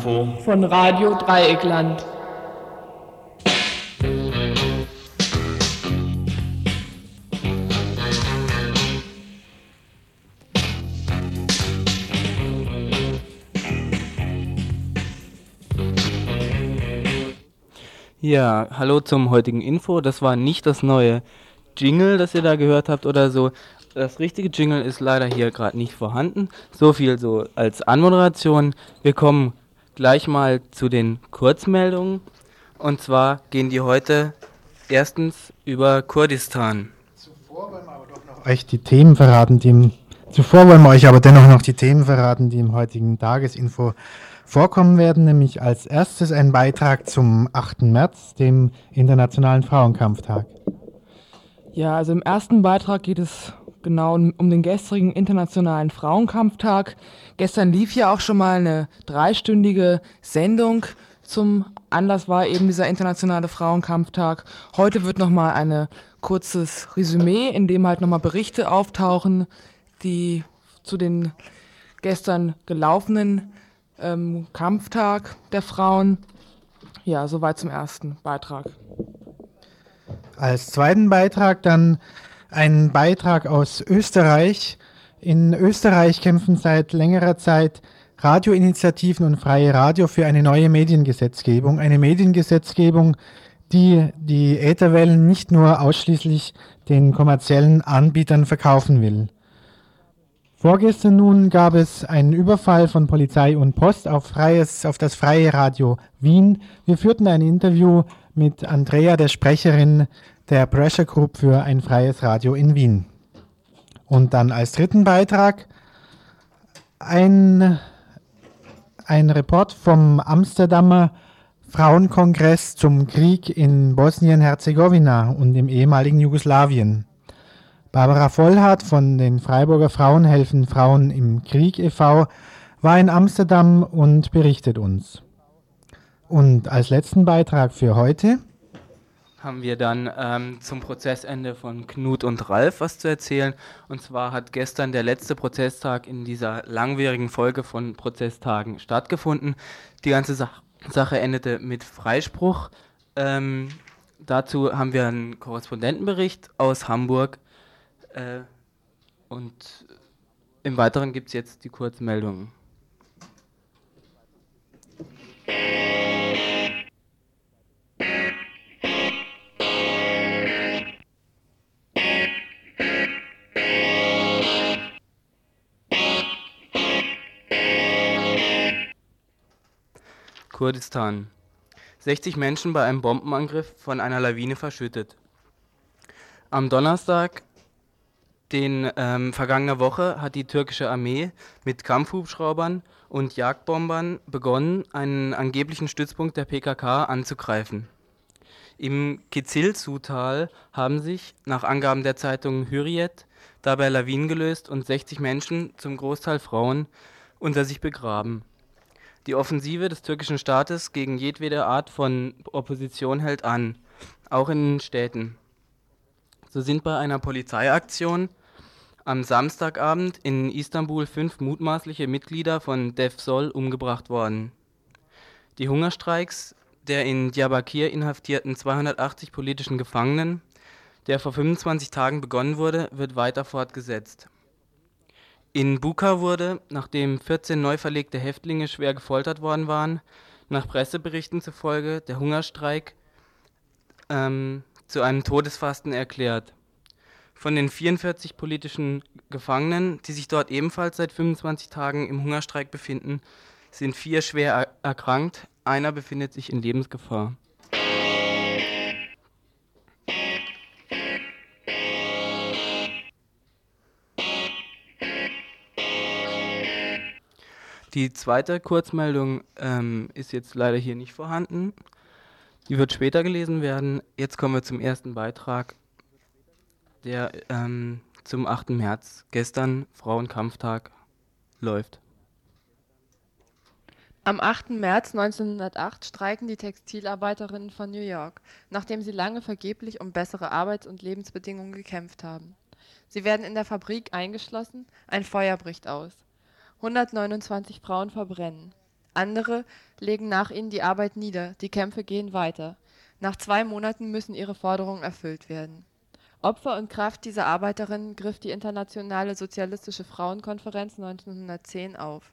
Tagesinfo von Radio Dreieckland. Ja, hallo zum heutigen Info. Das war nicht das neue Jingle, das ihr da gehört habt oder so. Das richtige Jingle ist leider hier gerade nicht vorhanden. So viel so als Anmoderation. Wir kommen gleich mal zu den Kurzmeldungen. Und zwar gehen die heute erstens über Kurdistan. Zuvor wollen wir aber doch noch euch die Themen verraten, die im, zuvor wollen wir euch aber dennoch noch die Themen verraten, die im heutigen Tagesinfo vorkommen werden, nämlich als erstes ein Beitrag zum 8. März, dem Internationalen Frauenkampftag. Ja, also im ersten Beitrag geht es genau um den gestrigen Internationalen Frauenkampftag. Gestern lief ja auch schon mal eine dreistündige Sendung zum Anlass war eben dieser Internationale Frauenkampftag. Heute wird nochmal ein kurzes Resümee, in dem halt nochmal Berichte auftauchen, die zu den gestern gelaufenen ähm, Kampftag der Frauen. Ja, soweit zum ersten Beitrag. Als zweiten Beitrag dann ein Beitrag aus Österreich. In Österreich kämpfen seit längerer Zeit Radioinitiativen und freie Radio für eine neue Mediengesetzgebung. Eine Mediengesetzgebung, die die Ätherwellen nicht nur ausschließlich den kommerziellen Anbietern verkaufen will. Vorgestern nun gab es einen Überfall von Polizei und Post auf, freies, auf das freie Radio Wien. Wir führten ein Interview mit Andrea, der Sprecherin der Pressure Group für ein freies Radio in Wien. Und dann als dritten Beitrag ein, ein Report vom Amsterdamer Frauenkongress zum Krieg in Bosnien-Herzegowina und im ehemaligen Jugoslawien. Barbara Vollhardt von den Freiburger Frauen helfen Frauen im Krieg e.V. war in Amsterdam und berichtet uns. Und als letzten Beitrag für heute haben wir dann ähm, zum Prozessende von Knut und Ralf was zu erzählen. Und zwar hat gestern der letzte Prozesstag in dieser langwierigen Folge von Prozesstagen stattgefunden. Die ganze Sa Sache endete mit Freispruch. Ähm, dazu haben wir einen Korrespondentenbericht aus Hamburg äh, und im Weiteren gibt es jetzt die Kurzmeldungen. Kurdistan. 60 Menschen bei einem Bombenangriff von einer Lawine verschüttet. Am Donnerstag den ähm, vergangene Woche hat die türkische Armee mit Kampfhubschraubern und Jagdbombern begonnen, einen angeblichen Stützpunkt der PKK anzugreifen. Im Kizilsu-Tal haben sich, nach Angaben der Zeitung Hürriyet, dabei Lawinen gelöst und 60 Menschen, zum Großteil Frauen, unter sich begraben. Die Offensive des türkischen Staates gegen jedwede Art von Opposition hält an, auch in Städten. So sind bei einer Polizeiaktion am Samstagabend in Istanbul fünf mutmaßliche Mitglieder von Defsol umgebracht worden. Die Hungerstreiks der in Diyarbakir inhaftierten 280 politischen Gefangenen, der vor 25 Tagen begonnen wurde, wird weiter fortgesetzt. In Buka wurde, nachdem 14 neu verlegte Häftlinge schwer gefoltert worden waren, nach Presseberichten zufolge der Hungerstreik ähm, zu einem Todesfasten erklärt von den 44 politischen Gefangenen, die sich dort ebenfalls seit 25 Tagen im Hungerstreik befinden, sind vier schwer erkrankt, einer befindet sich in Lebensgefahr. Die zweite Kurzmeldung ähm, ist jetzt leider hier nicht vorhanden. Die wird später gelesen werden. Jetzt kommen wir zum ersten Beitrag der ähm, zum 8. März, gestern Frauenkampftag, läuft. Am 8. März 1908 streiken die Textilarbeiterinnen von New York, nachdem sie lange vergeblich um bessere Arbeits- und Lebensbedingungen gekämpft haben. Sie werden in der Fabrik eingeschlossen, ein Feuer bricht aus. 129 Frauen verbrennen. Andere legen nach ihnen die Arbeit nieder, die Kämpfe gehen weiter. Nach zwei Monaten müssen ihre Forderungen erfüllt werden. Opfer und Kraft dieser Arbeiterinnen griff die Internationale Sozialistische Frauenkonferenz 1910 auf.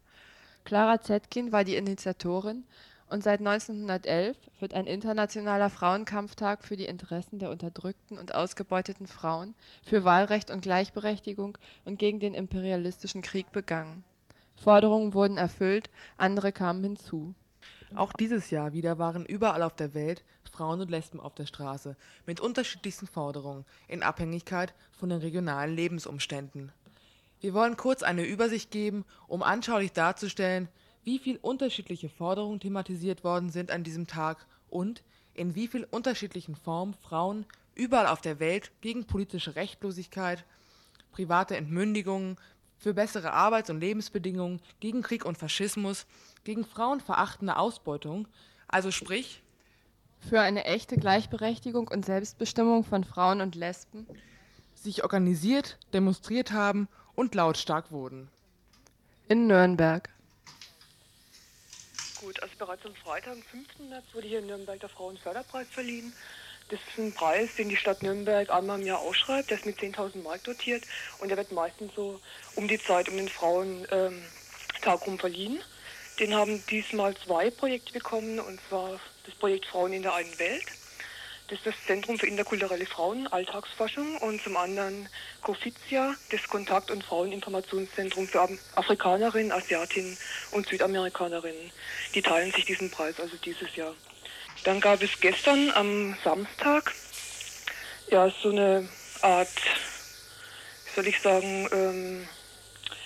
Clara Zetkin war die Initiatorin und seit 1911 wird ein internationaler Frauenkampftag für die Interessen der unterdrückten und ausgebeuteten Frauen, für Wahlrecht und Gleichberechtigung und gegen den imperialistischen Krieg begangen. Forderungen wurden erfüllt, andere kamen hinzu. Auch dieses Jahr wieder waren überall auf der Welt Frauen und Lesben auf der Straße mit unterschiedlichsten Forderungen in Abhängigkeit von den regionalen Lebensumständen. Wir wollen kurz eine Übersicht geben, um anschaulich darzustellen, wie viel unterschiedliche Forderungen thematisiert worden sind an diesem Tag und in wie viel unterschiedlichen Formen Frauen überall auf der Welt gegen politische Rechtlosigkeit, private Entmündigungen, für bessere Arbeits- und Lebensbedingungen, gegen Krieg und Faschismus, gegen frauenverachtende Ausbeutung, also sprich Für eine echte Gleichberechtigung und Selbstbestimmung von Frauen und Lesben sich organisiert, demonstriert haben und lautstark wurden. in Nürnberg. Gut, also bereits am Freitag, am 5. März, wurde hier in Nürnberg der Frauenförderpreis verliehen. Das ist ein Preis, den die Stadt Nürnberg einmal im Jahr ausschreibt. Der ist mit 10.000 Mark dotiert und der wird meistens so um die Zeit um den Frauentag ähm, rum verliehen. Den haben diesmal zwei Projekte bekommen und zwar das Projekt Frauen in der einen Welt. Das ist das Zentrum für interkulturelle Frauen, Alltagsforschung und zum anderen COFIZIA, das Kontakt- und Fraueninformationszentrum für Af- Afrikanerinnen, Asiatinnen und Südamerikanerinnen. Die teilen sich diesen Preis also dieses Jahr. Dann gab es gestern am Samstag ja so eine Art, wie soll ich sagen, ähm,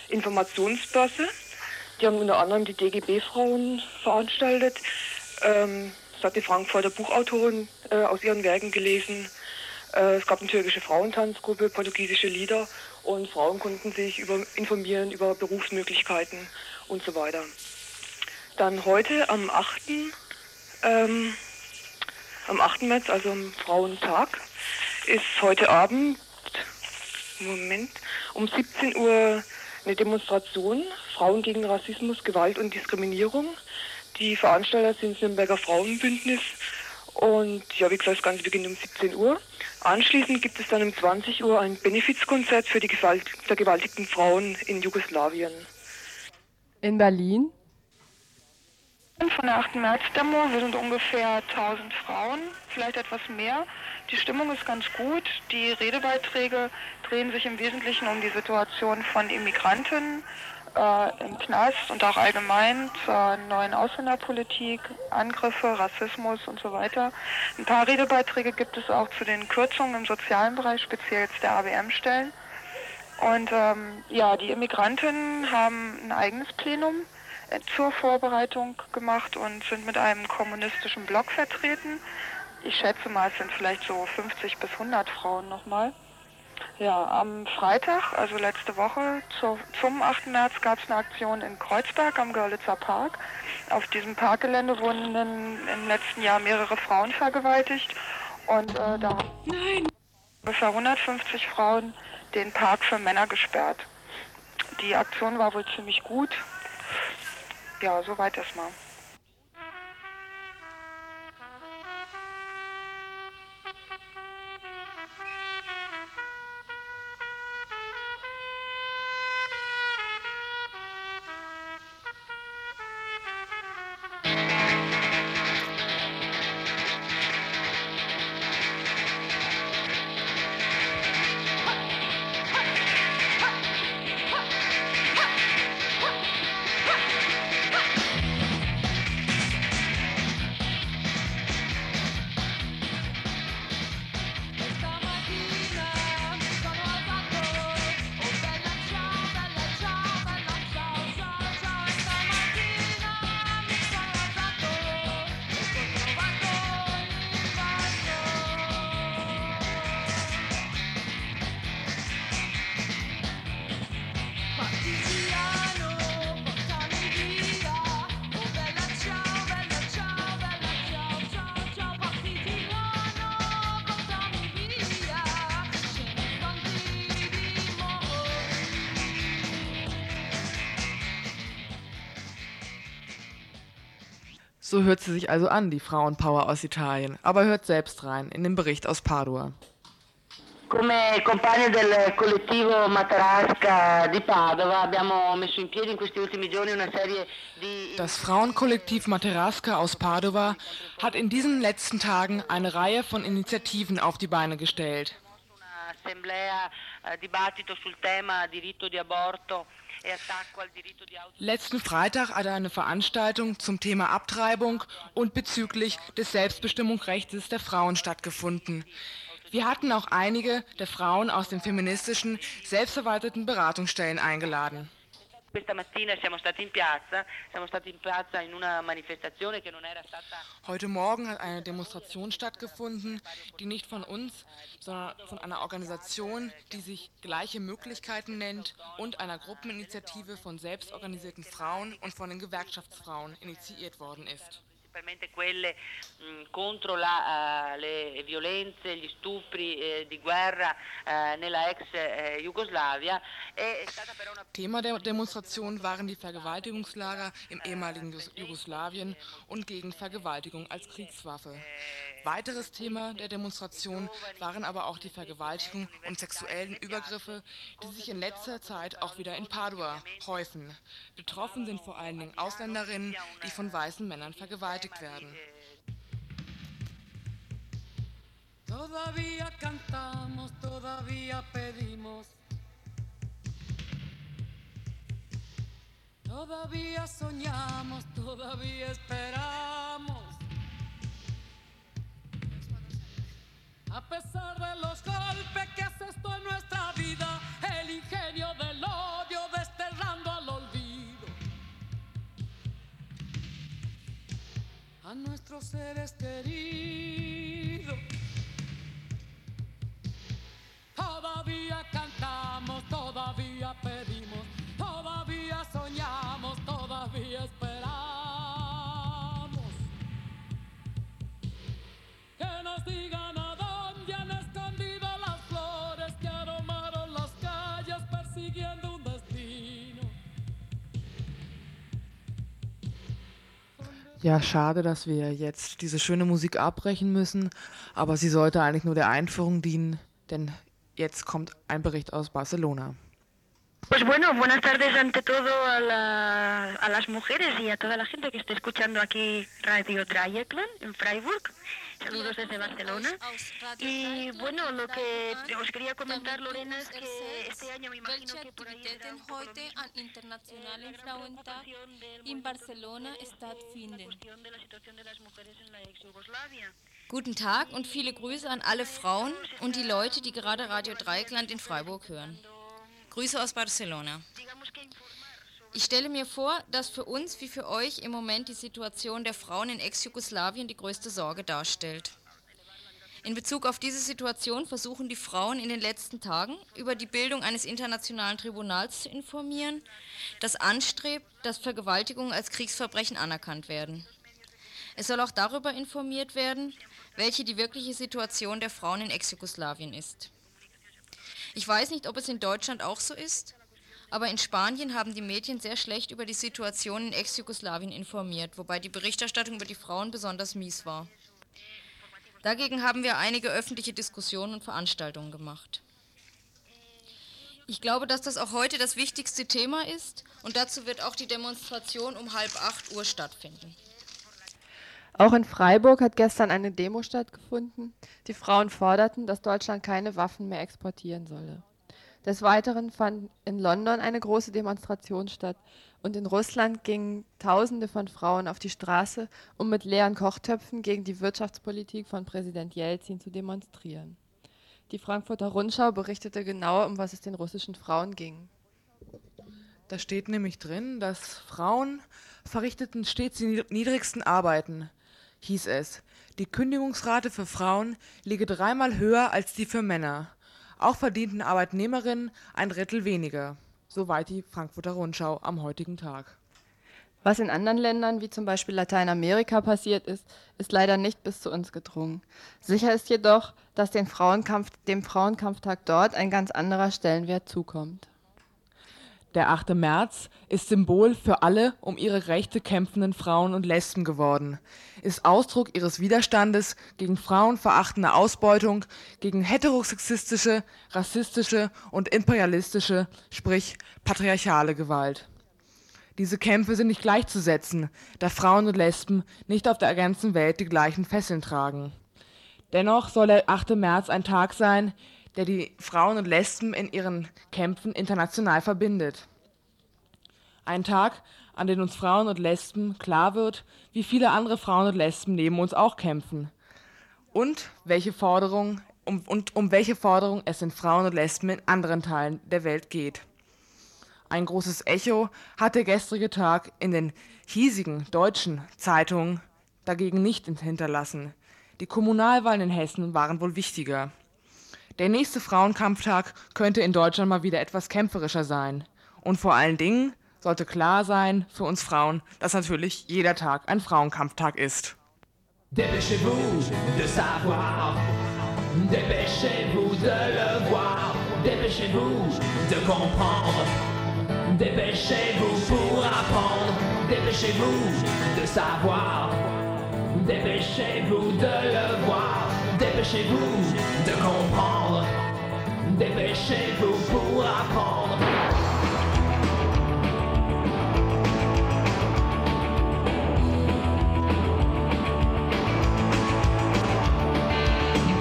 Informationsbörse. Die haben unter anderem die DGB-Frauen veranstaltet. Ähm, das hat die Frankfurter Buchautorin äh, aus ihren Werken gelesen. Äh, es gab eine türkische Frauentanzgruppe, portugiesische Lieder und Frauen konnten sich über, informieren über Berufsmöglichkeiten und so weiter. Dann heute am 8. Ähm, am 8. März, also am Frauentag, ist heute Abend, Moment, um 17 Uhr eine Demonstration, Frauen gegen Rassismus, Gewalt und Diskriminierung. Die Veranstalter sind das Nürnberger Frauenbündnis und ja, wie gesagt, das Ganze beginnt um 17 Uhr. Anschließend gibt es dann um 20 Uhr ein Benefizkonzert für die Gewalt, vergewaltigten Frauen in Jugoslawien. In Berlin Von der 8. März-Demo, wir sind ungefähr 1000 Frauen, vielleicht etwas mehr. Die Stimmung ist ganz gut. Die Redebeiträge drehen sich im Wesentlichen um die Situation von Immigranten äh, im Knast und auch allgemein zur neuen Ausländerpolitik, Angriffe, Rassismus und so weiter. Ein paar Redebeiträge gibt es auch zu den Kürzungen im sozialen Bereich, speziell jetzt der ABM-Stellen. Und ähm, ja, die Immigrantinnen haben ein eigenes Plenum zur Vorbereitung gemacht und sind mit einem kommunistischen Block vertreten. Ich schätze mal, es sind vielleicht so 50 bis 100 Frauen nochmal. Ja, am Freitag, also letzte Woche, zu, zum 8. März gab es eine Aktion in Kreuzberg am Görlitzer Park. Auf diesem Parkgelände wurden in, im letzten Jahr mehrere Frauen vergewaltigt und äh, da haben ungefähr 150 Frauen den Park für Männer gesperrt. Die Aktion war wohl ziemlich gut. Ja, soweit erstmal. So hört sie sich also an, die Frauenpower aus Italien. Aber hört selbst rein in den Bericht aus Padua. Come compagni del collettivo Matarasca di Padova abbiamo messo in piedi in questi ultimi giorni una serie di... Das Frauenkollektiv Materasca aus Padova hat in diesen letzten Tagen eine Reihe von Initiativen auf die Beine gestellt. Assemblea, eh, dibattito sul tema diritto di aborto Letzten Freitag hat eine Veranstaltung zum Thema Abtreibung und bezüglich des Selbstbestimmungsrechts der Frauen stattgefunden. Wir hatten auch einige der Frauen aus den feministischen, selbstverwalteten Beratungsstellen eingeladen. Heute Morgen hat eine Demonstration stattgefunden, die nicht von uns, sondern von einer Organisation, die sich Gleiche Möglichkeiten nennt und einer Gruppeninitiative von selbstorganisierten Frauen und von den Gewerkschaftsfrauen initiiert worden ist principalmente quelle mh, contro la, uh, le violenze, gli stupri eh, di guerra eh, nella ex eh, Jugoslavia. Una... Thema der Demonstration waren die Vergewaltigungslager im ehemaligen Jugoslawien und gegen Vergewaltigung als Kriegswaffe. Weiteres Thema der Demonstration waren aber auch die Vergewaltigung und sexuellen Übergriffe, die sich in letzter Zeit auch wieder in Padua häufen. Betroffen sind vor allen Dingen Ausländerinnen, die von weißen Männern vergewaltigt werden. Todavía cantamos, todavía pedimos. Todavía soñamos, todavía esperamos. A pesar de los golpes que hace esto en nuestra vida, el ingenio del odio desterrando al olvido. A nuestros seres queridos. Todavía cantamos, todavía pedimos, todavía soñamos, todavía esperamos. Que nos digan Ja, schade, dass wir jetzt diese schöne Musik abbrechen müssen, aber sie sollte eigentlich nur der Einführung dienen, denn jetzt kommt ein Bericht aus Barcelona. Pues bueno, buenas tardes ante todo a, la, a, las mujeres y a toda la gente que esté escuchando aquí Radio Dreieckland en Freiburg. Saludos desde Barcelona. Y bueno, lo que os quería comentar, Lorena, es que este año me imagino que por ahí heute an Internationalen Frauentag in Barcelona stattfinden. Guten Tag und viele Grüße an alle Frauen und die Leute, die gerade Radio Dreieckland in Freiburg hören. Grüße aus Barcelona. Ich stelle mir vor, dass für uns wie für euch im Moment die Situation der Frauen in Ex-Jugoslawien die größte Sorge darstellt. In Bezug auf diese Situation versuchen die Frauen in den letzten Tagen über die Bildung eines internationalen Tribunals zu informieren, das anstrebt, dass Vergewaltigungen als Kriegsverbrechen anerkannt werden. Es soll auch darüber informiert werden, welche die wirkliche Situation der Frauen in Ex-Jugoslawien ist. Ich weiß nicht, ob es in Deutschland auch so ist, aber in Spanien haben die Medien sehr schlecht über die Situation in Ex-Jugoslawien informiert, wobei die Berichterstattung über die Frauen besonders mies war. Dagegen haben wir einige öffentliche Diskussionen und Veranstaltungen gemacht. Ich glaube, dass das auch heute das wichtigste Thema ist und dazu wird auch die Demonstration um halb acht Uhr stattfinden. Auch in Freiburg hat gestern eine Demo stattgefunden. Die Frauen forderten, dass Deutschland keine Waffen mehr exportieren solle. Des Weiteren fand in London eine große Demonstration statt und in Russland gingen Tausende von Frauen auf die Straße, um mit leeren Kochtöpfen gegen die Wirtschaftspolitik von Präsident Jelzin zu demonstrieren. Die Frankfurter Rundschau berichtete genau, um was es den russischen Frauen ging. Da steht nämlich drin, dass Frauen verrichteten stets die niedrigsten Arbeiten, hieß es. Die Kündigungsrate für Frauen liege dreimal höher als die für Männer. Auch verdienten Arbeitnehmerinnen ein Drittel weniger. Soweit die Frankfurter Rundschau am heutigen Tag. Was in anderen Ländern, wie zum Beispiel Lateinamerika, passiert ist, ist leider nicht bis zu uns gedrungen. Sicher ist jedoch, dass dem, Frauenkampf, dem Frauenkampftag dort ein ganz anderer Stellenwert zukommt. Der 8. März ist Symbol für alle um ihre Rechte kämpfenden Frauen und Lesben geworden, ist Ausdruck ihres Widerstandes gegen frauenverachtende Ausbeutung, gegen heterosexistische, rassistische und imperialistische, sprich patriarchale Gewalt. Diese Kämpfe sind nicht gleichzusetzen, da Frauen und Lesben nicht auf der ganzen Welt die gleichen Fesseln tragen. Dennoch soll der 8. März ein Tag sein, der die Frauen und Lesben in ihren Kämpfen international verbindet. Ein Tag, an dem uns Frauen und Lesben klar wird, wie viele andere Frauen und Lesben neben uns auch kämpfen. Und welche Forderung, um, und um welche Forderung es in Frauen und Lesben in anderen Teilen der Welt geht. Ein großes Echo hat der gestrige Tag in den hiesigen deutschen Zeitungen dagegen nicht hinterlassen. Die Kommunalwahlen in Hessen waren wohl wichtiger. Der nächste Frauenkampftag könnte in Deutschland mal wieder etwas kämpferischer sein. Und vor allen Dingen sollte klar sein für uns Frauen, dass natürlich jeder Tag ein Frauenkampftag ist. Dépêchez-vous de savoir, dépêchez-vous de le voir, dépêchez-vous de comprendre, dépêchez-vous pour apprendre, dépêchez-vous de savoir, dépêchez-vous de le voir. Dépêchez-vous de comprendre. Dépêchez-vous pour apprendre.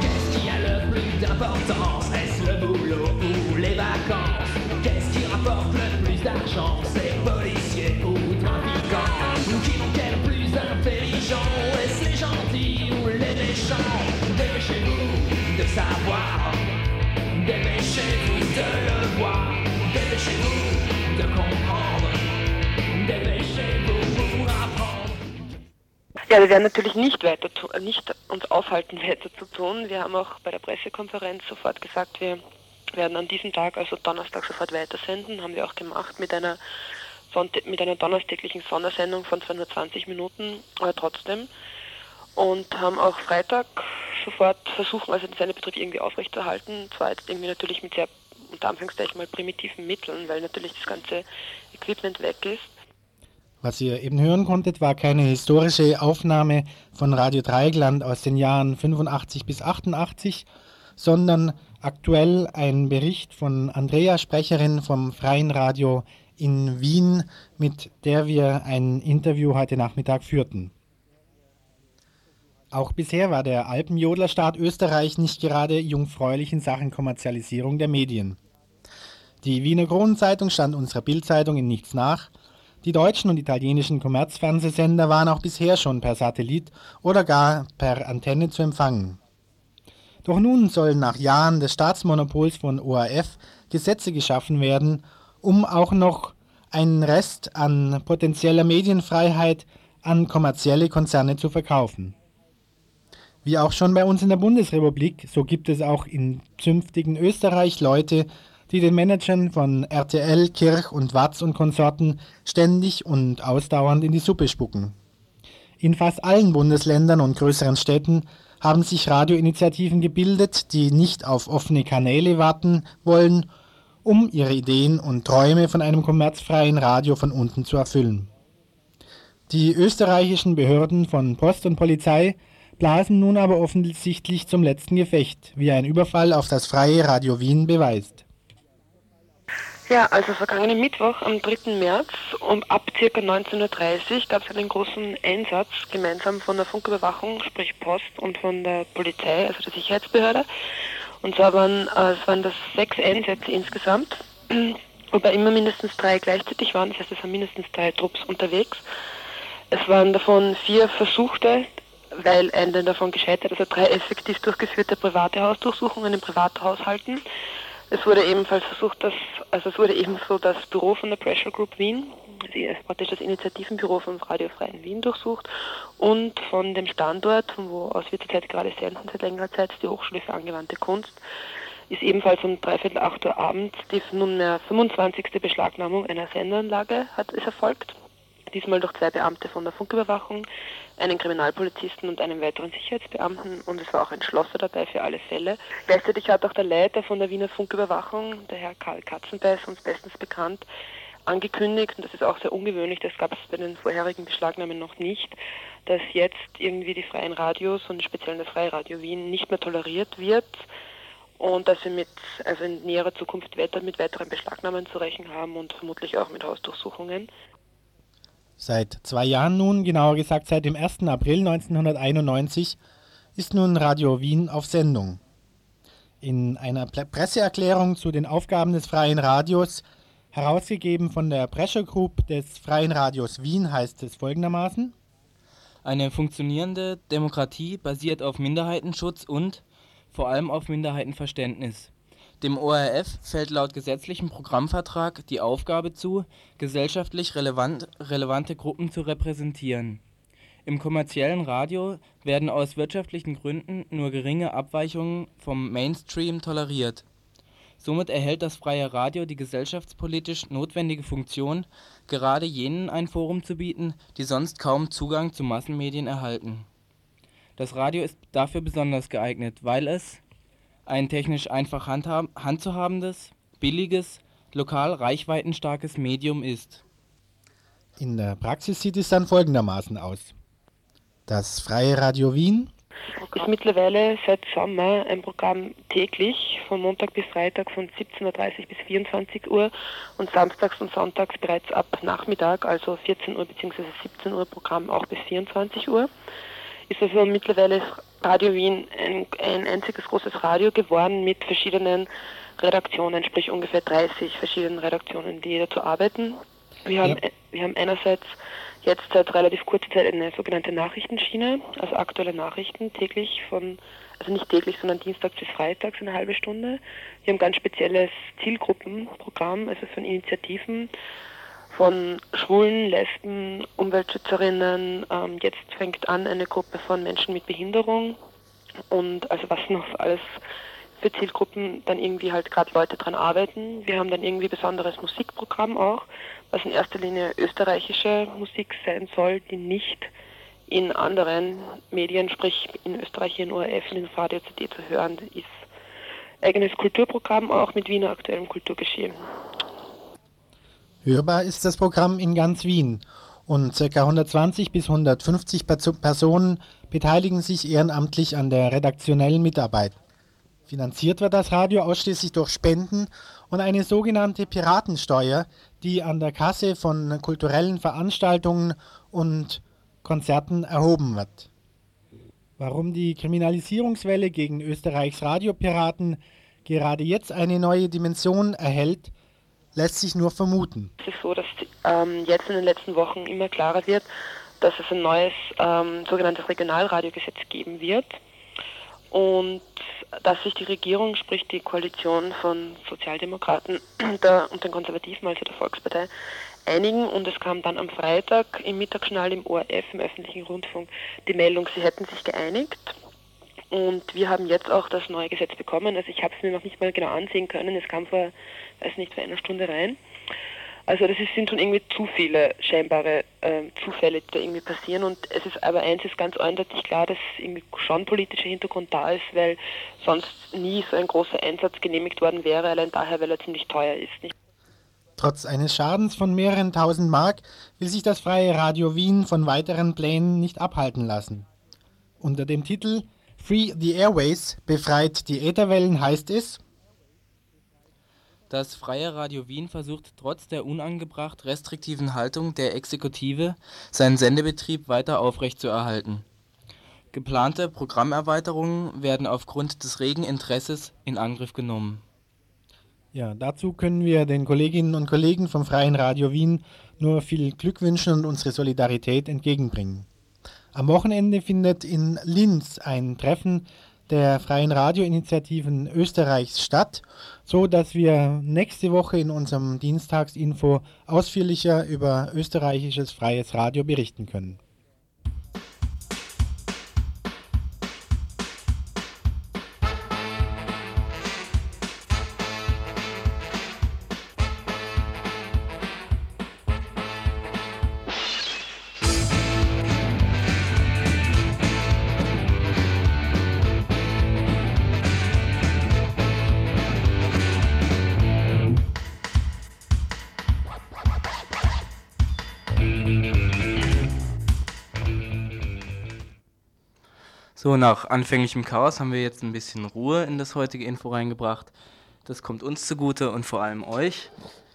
Qu'est-ce qui a le plus d'importance? Est-ce le boulot ou les vacances? Qu'est-ce qui rapporte le plus d'argent? Savoir Dépêchez-vous de le voir Dépêchez-vous de comprendre Dépêchez-vous pour apprendre Ja, wir werden natürlich nicht weiter äh, nicht uns aufhalten, weiter zu tun. Wir haben auch bei der Pressekonferenz sofort gesagt, wir werden an diesem Tag, also Donnerstag, sofort weitersenden. Haben wir auch gemacht mit einer mit einer donnerstäglichen Sondersendung von zwar nur 20 Minuten, aber trotzdem. Und haben auch Freitag sofort versuchen, also den Sendebetrieb irgendwie aufrechterhalten. Zwar jetzt irgendwie natürlich mit sehr, unter Anführungszeichen mal primitiven Mitteln, weil natürlich das ganze Equipment weg ist. Was ihr eben hören konntet, war keine historische Aufnahme von Radio Dreieckland aus den Jahren 85 bis 88, sondern aktuell ein Bericht von Andrea Sprecherin vom Freien Radio in Wien, mit der wir ein Interview heute Nachmittag führten. Auch bisher war der Alpenjodlerstaat Österreich nicht gerade jungfräulich in Sachen Kommerzialisierung der Medien. Die Wiener Kronenzeitung stand unserer Bildzeitung in nichts nach. Die deutschen und italienischen Kommerzfernsehsender waren auch bisher schon per Satellit oder gar per Antenne zu empfangen. Doch nun sollen nach Jahren des Staatsmonopols von ORF Gesetze geschaffen werden, um auch noch einen Rest an potenzieller Medienfreiheit an kommerzielle Konzerne zu verkaufen. Wie auch schon bei uns in der Bundesrepublik, so gibt es auch in zünftigen Österreich Leute, die den Managern von RTL, Kirch und Watz und Konsorten ständig und ausdauernd in die Suppe spucken. In fast allen Bundesländern und größeren Städten haben sich Radioinitiativen gebildet, die nicht auf offene Kanäle warten wollen, um ihre Ideen und Träume von einem kommerzfreien Radio von unten zu erfüllen. Die österreichischen Behörden von Post und Polizei blasen nun aber offensichtlich zum letzten Gefecht, wie ein Überfall auf das freie Radio Wien beweist. Ja, also vergangenen Mittwoch am 3. März um ab ca. 19.30 Uhr gab es einen großen Einsatz gemeinsam von der Funküberwachung, sprich Post und von der Polizei, also der Sicherheitsbehörde. Und zwar waren, äh, es waren das sechs Einsätze insgesamt, wobei immer mindestens drei gleichzeitig waren, das heißt es waren mindestens drei Trupps unterwegs. Es waren davon vier versuchte, weil eine davon gescheitert, also drei effektiv durchgeführte private Hausdurchsuchungen in Privathaushalten. Es wurde ebenfalls versucht, dass, also es wurde ebenso das Büro von der Pressure Group Wien, ist praktisch das Initiativenbüro von Radio Freien Wien durchsucht und von dem Standort, von wo aus wir zurzeit gerade senden, seit längerer Zeit, die Hochschule für angewandte Kunst, ist ebenfalls um dreiviertel acht Uhr abends die nunmehr 25. Beschlagnahmung einer Sendeanlage hat, ist erfolgt. Diesmal durch zwei Beamte von der Funküberwachung, einen Kriminalpolizisten und einen weiteren Sicherheitsbeamten und es war auch ein Schlosser dabei für alle Fälle. Gleichzeitig hat auch der Leiter von der Wiener Funküberwachung, der Herr Karl Katzenbeiß, uns bestens bekannt, angekündigt, und das ist auch sehr ungewöhnlich, das gab es bei den vorherigen Beschlagnahmen noch nicht, dass jetzt irgendwie die freien Radios und speziell das Freie Radio Wien nicht mehr toleriert wird und dass wir mit, also in näherer Zukunft weiter mit weiteren Beschlagnahmen zu rechnen haben und vermutlich auch mit Hausdurchsuchungen. Seit zwei Jahren nun, genauer gesagt seit dem 1. April 1991, ist nun Radio Wien auf Sendung. In einer Presseerklärung zu den Aufgaben des Freien Radios, herausgegeben von der Pressure Group des Freien Radios Wien, heißt es folgendermaßen: Eine funktionierende Demokratie basiert auf Minderheitenschutz und vor allem auf Minderheitenverständnis. Dem ORF fällt laut gesetzlichem Programmvertrag die Aufgabe zu, gesellschaftlich relevant, relevante Gruppen zu repräsentieren. Im kommerziellen Radio werden aus wirtschaftlichen Gründen nur geringe Abweichungen vom Mainstream toleriert. Somit erhält das Freie Radio die gesellschaftspolitisch notwendige Funktion, gerade jenen ein Forum zu bieten, die sonst kaum Zugang zu Massenmedien erhalten. Das Radio ist dafür besonders geeignet, weil es ein technisch einfach handzuhabendes, billiges, lokal reichweitenstarkes Medium ist. In der Praxis sieht es dann folgendermaßen aus. Das Freie Radio Wien ist mittlerweile seit Sommer ein Programm täglich von Montag bis Freitag von 17.30 Uhr bis 24 Uhr und samstags und sonntags bereits ab Nachmittag, also 14 Uhr bzw. 17 Uhr Programm auch bis 24 Uhr. Ist also mittlerweile Radio Wien ein, ein einziges großes Radio geworden mit verschiedenen Redaktionen, sprich ungefähr 30 verschiedenen Redaktionen, die dazu arbeiten. Wir haben, ja. wir haben einerseits jetzt seit relativ kurzer Zeit eine sogenannte Nachrichtenschiene, also aktuelle Nachrichten täglich von, also nicht täglich, sondern dienstags bis freitags eine halbe Stunde. Wir haben ganz spezielles Zielgruppenprogramm, also von Initiativen, von Schwulen, Lesben, Umweltschützerinnen. Ähm, jetzt fängt an eine Gruppe von Menschen mit Behinderung und also was noch alles für Zielgruppen dann irgendwie halt gerade Leute dran arbeiten. Wir haben dann irgendwie besonderes Musikprogramm auch, was in erster Linie österreichische Musik sein soll, die nicht in anderen Medien, sprich in Österreich, in ORF, in Radio CD zu hören ist. Eigenes Kulturprogramm auch mit Wiener aktuellem Kulturgeschehen. Hörbar ist das Programm in ganz Wien und ca. 120 bis 150 Personen beteiligen sich ehrenamtlich an der redaktionellen Mitarbeit. Finanziert wird das Radio ausschließlich durch Spenden und eine sogenannte Piratensteuer, die an der Kasse von kulturellen Veranstaltungen und Konzerten erhoben wird. Warum die Kriminalisierungswelle gegen Österreichs Radiopiraten gerade jetzt eine neue Dimension erhält, lässt sich nur vermuten. Es ist so, dass ähm, jetzt in den letzten Wochen immer klarer wird, dass es ein neues ähm, sogenanntes Regionalradiogesetz geben wird und dass sich die Regierung, sprich die Koalition von Sozialdemokraten der, und den Konservativen, also der Volkspartei, einigen und es kam dann am Freitag im Mittagsjournal im ORF, im öffentlichen Rundfunk, die Meldung, sie hätten sich geeinigt und wir haben jetzt auch das neue Gesetz bekommen. Also ich habe es mir noch nicht mal genau ansehen können. Es kam vor, weiß nicht, vor einer Stunde rein. Also das ist, sind schon irgendwie zu viele scheinbare äh, Zufälle, die da irgendwie passieren. Und es ist aber eins ist ganz eindeutig klar, dass irgendwie schon politischer Hintergrund da ist, weil sonst nie so ein großer Einsatz genehmigt worden wäre, allein daher, weil er ziemlich teuer ist. Nicht? Trotz eines Schadens von mehreren tausend Mark will sich das Freie Radio Wien von weiteren Plänen nicht abhalten lassen. Unter dem Titel Free the Airways, befreit die Ätherwellen heißt es, das Freie Radio Wien versucht trotz der unangebracht restriktiven Haltung der Exekutive seinen Sendebetrieb weiter aufrechtzuerhalten. Geplante Programmerweiterungen werden aufgrund des regen Interesses in Angriff genommen. Ja, dazu können wir den Kolleginnen und Kollegen vom Freien Radio Wien nur viel Glück wünschen und unsere Solidarität entgegenbringen. Am Wochenende findet in Linz ein Treffen der Freien Radioinitiativen Österreichs statt, so dass wir nächste Woche in unserem Dienstagsinfo ausführlicher über österreichisches freies Radio berichten können. So, nach anfänglichem Chaos haben wir jetzt ein bisschen Ruhe in das heutige Info reingebracht. Das kommt uns zugute und vor allem euch.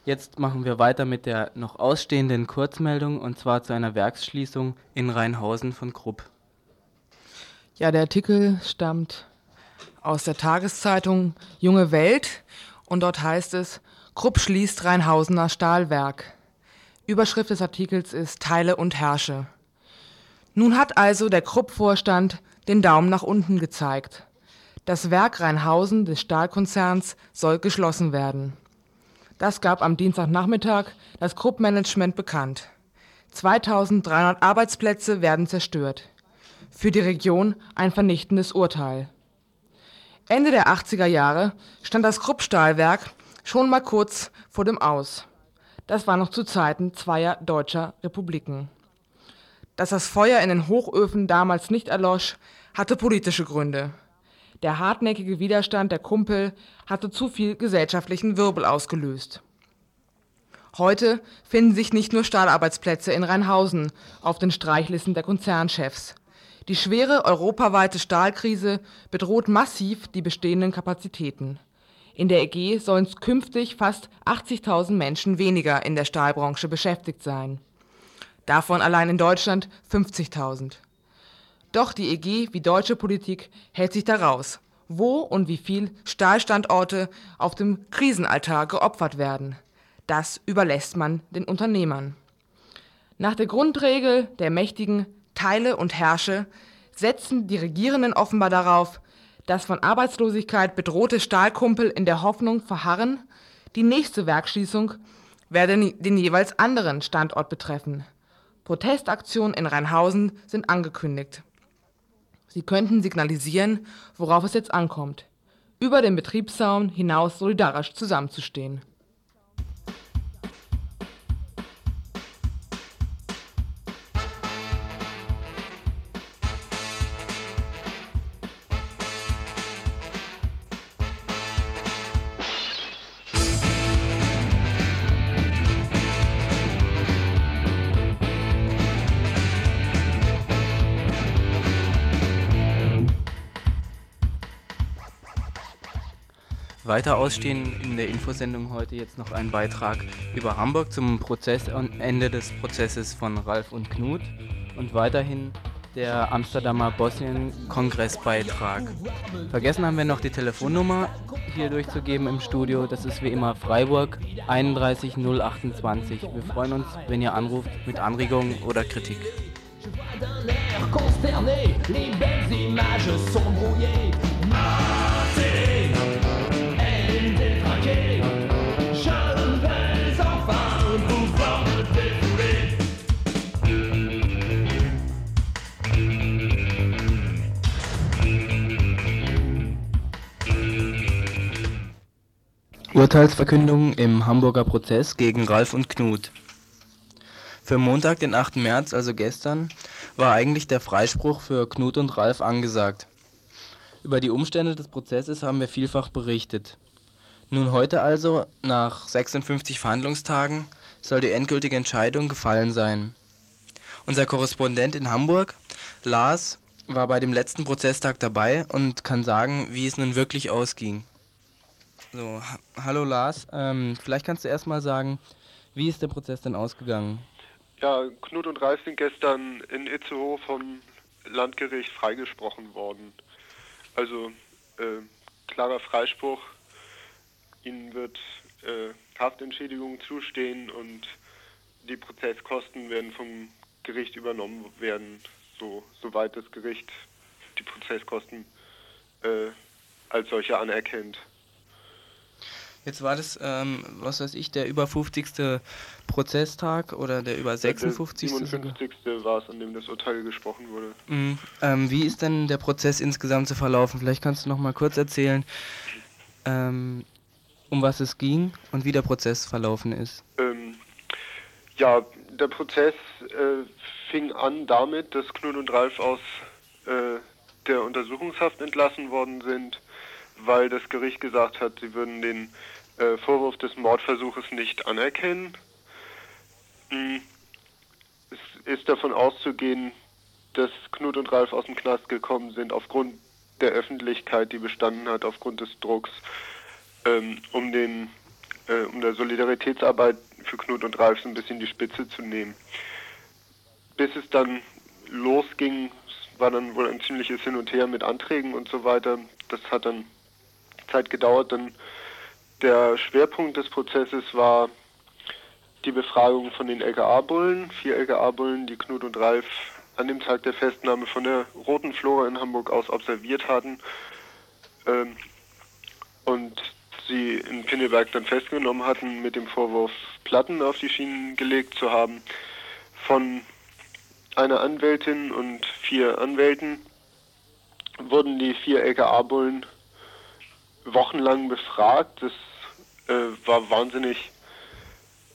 Jetzt machen wir weiter mit der noch ausstehenden Kurzmeldung und zwar zu einer Werksschließung in Rheinhausen von Krupp. Ja, der Artikel stammt aus der Tageszeitung Junge Welt und dort heißt es, Krupp schließt Rheinhausener Stahlwerk. Überschrift des Artikels ist Teile und Herrsche. Nun hat also der Krupp-Vorstand den Daumen nach unten gezeigt. Das Werk Rheinhausen des Stahlkonzerns soll geschlossen werden. Das gab am Dienstagnachmittag das Krupp-Management bekannt. 2300 Arbeitsplätze werden zerstört. Für die Region ein vernichtendes Urteil. Ende der 80er Jahre stand das Krupp-Stahlwerk schon mal kurz vor dem Aus. Das war noch zu Zeiten zweier deutscher Republiken. Dass das Feuer in den Hochöfen damals nicht erlosch, hatte politische Gründe. Der hartnäckige Widerstand der Kumpel hatte zu viel gesellschaftlichen Wirbel ausgelöst. Heute finden sich nicht nur Stahlarbeitsplätze in Rheinhausen auf den Streichlisten der Konzernchefs. Die schwere europaweite Stahlkrise bedroht massiv die bestehenden Kapazitäten. In der EG sollen künftig fast 80.000 Menschen weniger in der Stahlbranche beschäftigt sein. Davon allein in Deutschland 50.000. Doch die EG wie deutsche Politik hält sich da raus, wo und wie viel Stahlstandorte auf dem Krisenaltar geopfert werden. Das überlässt man den Unternehmern. Nach der Grundregel der mächtigen Teile und Herrsche setzen die Regierenden offenbar darauf, dass von Arbeitslosigkeit bedrohte Stahlkumpel in der Hoffnung verharren, die nächste Werkschließung werde den jeweils anderen Standort betreffen. Protestaktionen in Rheinhausen sind angekündigt. Sie könnten signalisieren, worauf es jetzt ankommt, über den Betriebssaum hinaus solidarisch zusammenzustehen. Weiter ausstehen in der Infosendung heute jetzt noch ein Beitrag über Hamburg zum Prozessende des Prozesses von Ralf und Knut und weiterhin der Amsterdamer Bosnien-Kongressbeitrag. Vergessen haben wir noch die Telefonnummer hier durchzugeben im Studio. Das ist wie immer Freiburg 31028. Wir freuen uns, wenn ihr anruft mit Anregungen oder Kritik. Consterné, les belles images sont brouillées. Urteilsverkündung im Hamburger Prozess gegen Ralf und Knut. Für Montag, den 8. März, also gestern, war eigentlich der Freispruch für Knut und Ralf angesagt. Über die Umstände des Prozesses haben wir vielfach berichtet. Nun heute also, nach 56 Verhandlungstagen, soll die endgültige Entscheidung gefallen sein. Unser Korrespondent in Hamburg, Lars, war bei dem letzten Prozesstag dabei und kann sagen, wie es nun wirklich ausging. So, ha hallo Lars. Ähm, vielleicht kannst du erstmal sagen, wie ist der Prozess denn ausgegangen? Ja, Knut und Ralf sind gestern in Itzehoe vom Landgericht freigesprochen worden. Also äh, klarer Freispruch. Ihnen wird äh, Haftentschädigung zustehen und die Prozesskosten werden vom Gericht übernommen werden, so, soweit das Gericht die Prozesskosten äh, als solche anerkennt. Jetzt war das, ähm, was weiß ich, der über 50. Prozesstag oder der über 56. Der 57. war es, an dem das Urteil gesprochen wurde. Mhm. Ähm, wie ist denn der Prozess insgesamt zu verlaufen? Vielleicht kannst du noch mal kurz erzählen, ähm, um was es ging und wie der Prozess verlaufen ist. Ähm, ja, der Prozess äh, fing an damit, dass Knut und Ralf aus äh, der Untersuchungshaft entlassen worden sind, weil das Gericht gesagt hat, sie würden den äh, Vorwurf des Mordversuches nicht anerkennen. Hm. Es ist davon auszugehen, dass Knut und Ralf aus dem Knast gekommen sind, aufgrund der Öffentlichkeit, die bestanden hat, aufgrund des Drucks, ähm, um den äh, um der Solidaritätsarbeit für Knut und Ralf so ein bisschen die Spitze zu nehmen. Bis es dann losging, war dann wohl ein ziemliches Hin und Her mit Anträgen und so weiter. Das hat dann Zeit gedauert. Dann der Schwerpunkt des Prozesses war die Befragung von den LKA-Bullen, vier LKA-Bullen, die Knut und Ralf an dem Tag der Festnahme von der Roten Flora in Hamburg aus observiert hatten ähm, und sie in Pinneberg dann festgenommen hatten mit dem Vorwurf, Platten auf die Schienen gelegt zu haben. Von einer Anwältin und vier Anwälten wurden die vier LKA-Bullen wochenlang befragt. Das äh, war wahnsinnig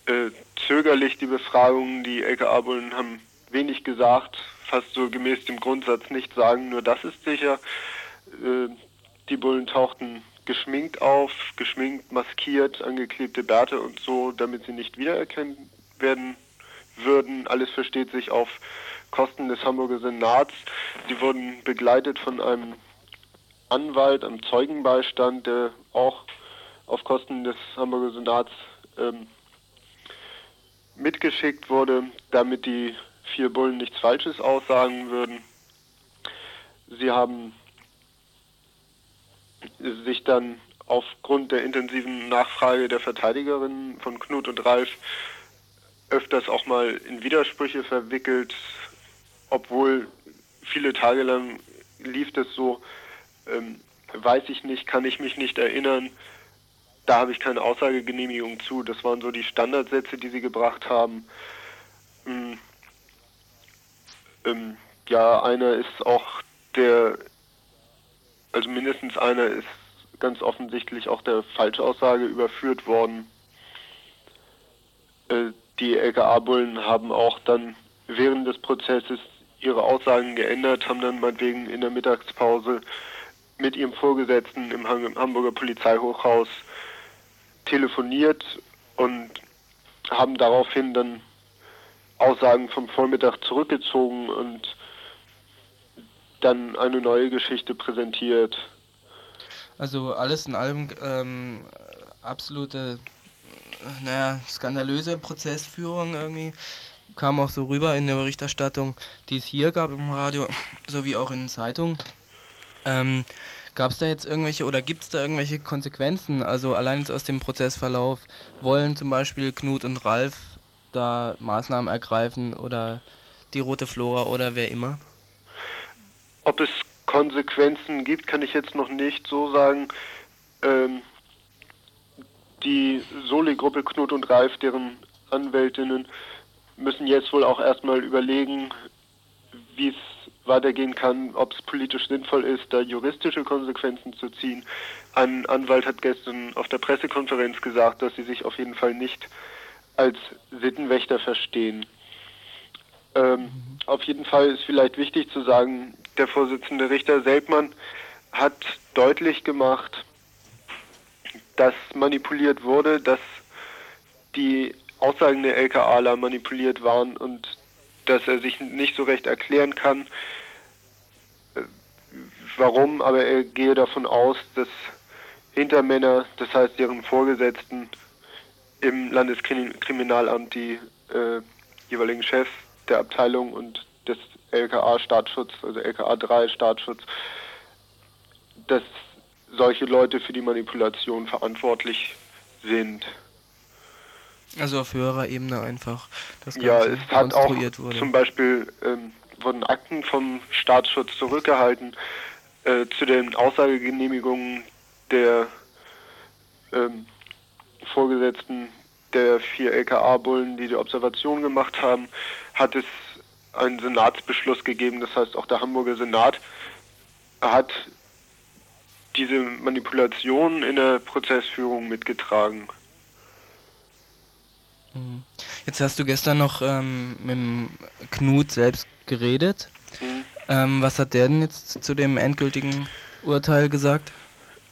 äh, zögerlich, die Befragungen. Die LKA-Bullen haben wenig gesagt, fast so gemäß dem Grundsatz nicht sagen, nur das ist sicher. Äh, die Bullen tauchten geschminkt auf, geschminkt, maskiert, angeklebte Bärte und so, damit sie nicht wiedererkannt werden würden. Alles versteht sich auf Kosten des Hamburger Senats. Sie wurden begleitet von einem Anwalt, einem Zeugenbeistand, der auch auf Kosten des Hamburger Senats ähm, mitgeschickt wurde, damit die vier Bullen nichts Falsches aussagen würden. Sie haben sich dann aufgrund der intensiven Nachfrage der Verteidigerinnen von Knut und Ralf öfters auch mal in Widersprüche verwickelt, obwohl viele Tage lang lief das so, ähm, weiß ich nicht, kann ich mich nicht erinnern, da habe ich keine Aussagegenehmigung zu. Das waren so die Standardsätze, die sie gebracht haben. Ähm, ähm, ja, einer ist auch der, also mindestens einer ist ganz offensichtlich auch der Falschaussage überführt worden. Äh, die LKA-Bullen haben auch dann während des Prozesses ihre Aussagen geändert, haben dann meinetwegen in der Mittagspause mit ihrem Vorgesetzten im Hamburger Polizeihochhaus telefoniert und haben daraufhin dann Aussagen vom Vormittag zurückgezogen und dann eine neue Geschichte präsentiert. Also alles in allem ähm, absolute, naja, skandalöse Prozessführung irgendwie. Kam auch so rüber in der Berichterstattung, die es hier gab im Radio, sowie auch in den Zeitungen. Ähm, Gab es da jetzt irgendwelche oder gibt es da irgendwelche Konsequenzen? Also allein aus dem Prozessverlauf wollen zum Beispiel Knut und Ralf da Maßnahmen ergreifen oder die Rote Flora oder wer immer? Ob es Konsequenzen gibt, kann ich jetzt noch nicht so sagen. Ähm, die Soli-Gruppe Knut und Ralf, deren Anwältinnen, müssen jetzt wohl auch erstmal überlegen, wie es weitergehen kann, ob es politisch sinnvoll ist, da juristische Konsequenzen zu ziehen. Ein Anwalt hat gestern auf der Pressekonferenz gesagt, dass sie sich auf jeden Fall nicht als Sittenwächter verstehen. Ähm, auf jeden Fall ist vielleicht wichtig zu sagen, der Vorsitzende Richter Seltmann hat deutlich gemacht, dass manipuliert wurde, dass die Aussagen der LKAler manipuliert waren und dass er sich nicht so recht erklären kann, warum, aber er gehe davon aus, dass Hintermänner, das heißt deren Vorgesetzten im Landeskriminalamt die äh, jeweiligen Chefs der Abteilung und des LKA Staatsschutz, also LKA 3 Staatsschutz, dass solche Leute für die Manipulation verantwortlich sind. Also auf höherer Ebene einfach. Das ja, es hat auch wurde. zum Beispiel ähm, wurden Akten vom Staatsschutz zurückgehalten äh, zu den Aussagegenehmigungen der ähm, Vorgesetzten der vier LKA-Bullen, die die Observation gemacht haben, hat es einen Senatsbeschluss gegeben. Das heißt, auch der Hamburger Senat hat diese Manipulation in der Prozessführung mitgetragen. Jetzt hast du gestern noch ähm, mit Knut selbst geredet. Mhm. Ähm, was hat der denn jetzt zu dem endgültigen Urteil gesagt?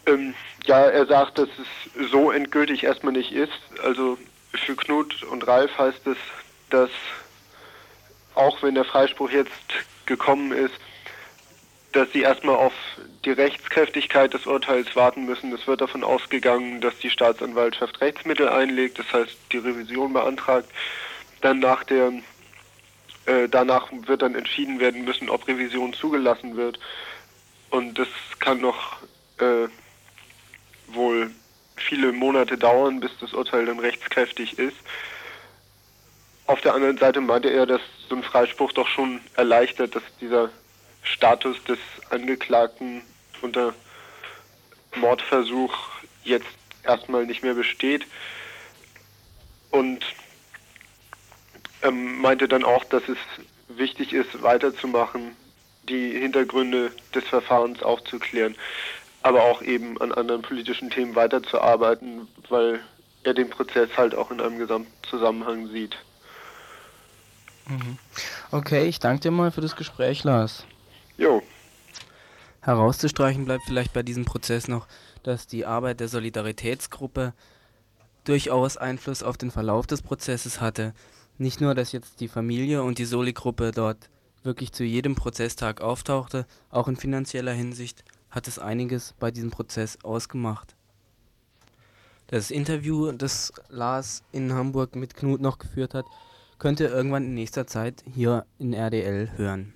Ähm, ja, er sagt, dass es so endgültig erstmal nicht ist. Also für Knut und Ralf heißt es, dass auch wenn der Freispruch jetzt gekommen ist, dass sie erstmal auf die Rechtskräftigkeit des Urteils warten müssen. Es wird davon ausgegangen, dass die Staatsanwaltschaft Rechtsmittel einlegt, das heißt die Revision beantragt. Dann nach der äh, danach wird dann entschieden werden müssen, ob Revision zugelassen wird. Und das kann noch äh, wohl viele Monate dauern, bis das Urteil dann rechtskräftig ist. Auf der anderen Seite meinte er, dass so ein Freispruch doch schon erleichtert, dass dieser Status des Angeklagten unter Mordversuch jetzt erstmal nicht mehr besteht. Und ähm, meinte dann auch, dass es wichtig ist, weiterzumachen, die Hintergründe des Verfahrens aufzuklären, aber auch eben an anderen politischen Themen weiterzuarbeiten, weil er den Prozess halt auch in einem Gesamtzusammenhang sieht. Mhm. Okay, ich danke dir mal für das Gespräch, Lars. Jo. Herauszustreichen bleibt vielleicht bei diesem Prozess noch, dass die Arbeit der Solidaritätsgruppe durchaus Einfluss auf den Verlauf des Prozesses hatte. Nicht nur, dass jetzt die Familie und die Soli-Gruppe dort wirklich zu jedem Prozesstag auftauchte, auch in finanzieller Hinsicht hat es einiges bei diesem Prozess ausgemacht. Das Interview, das Lars in Hamburg mit Knut noch geführt hat, könnt ihr irgendwann in nächster Zeit hier in RDL hören.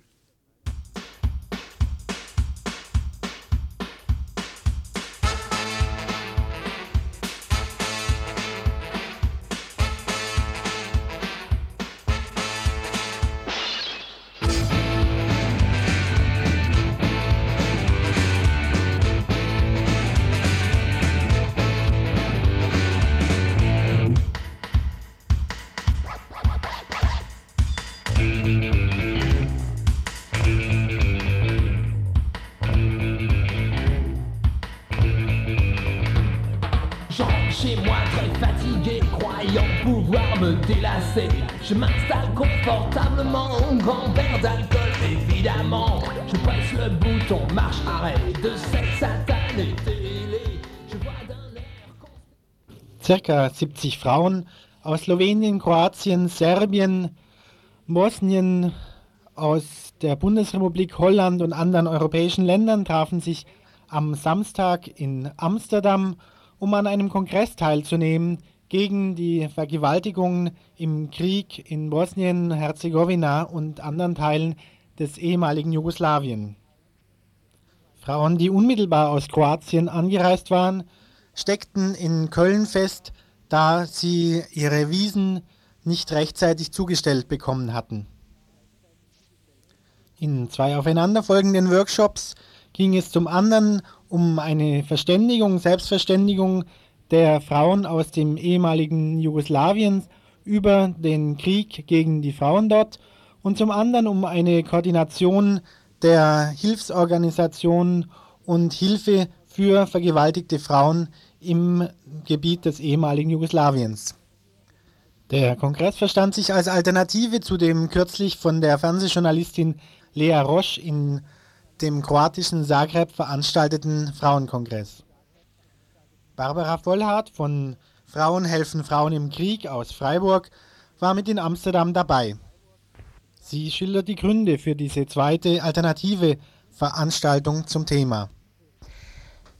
Je m'installe confortablement, grand verre d'alcool évidemment. Je presse le bouton marche arrêt de cette satanée télé. Je vois d'un air Circa 70 Frauen aus Slowenien, Kroatien, Serbien, Bosnien, aus der Bundesrepublik Holland und anderen europäischen Ländern trafen sich am Samstag in Amsterdam, um an einem Kongress teilzunehmen, gegen die Vergewaltigungen im Krieg in Bosnien, Herzegowina und anderen Teilen des ehemaligen Jugoslawien. Frauen, die unmittelbar aus Kroatien angereist waren, steckten in Köln fest, da sie ihre Wiesen nicht rechtzeitig zugestellt bekommen hatten. In zwei aufeinanderfolgenden Workshops ging es zum anderen um eine Verständigung, Selbstverständigung der Frauen aus dem ehemaligen Jugoslawien über den Krieg gegen die Frauen dort und zum anderen um eine Koordination der Hilfsorganisationen und Hilfe für vergewaltigte Frauen im Gebiet des ehemaligen Jugoslawiens. Der Kongress verstand sich als Alternative zu dem kürzlich von der Fernsehjournalistin Lea Roche in dem kroatischen Zagreb veranstalteten Frauenkongress. Barbara Vollhardt von Frauen helfen Frauen im Krieg aus Freiburg war mit in Amsterdam dabei. Sie schildert die Gründe für diese zweite alternative Veranstaltung zum Thema.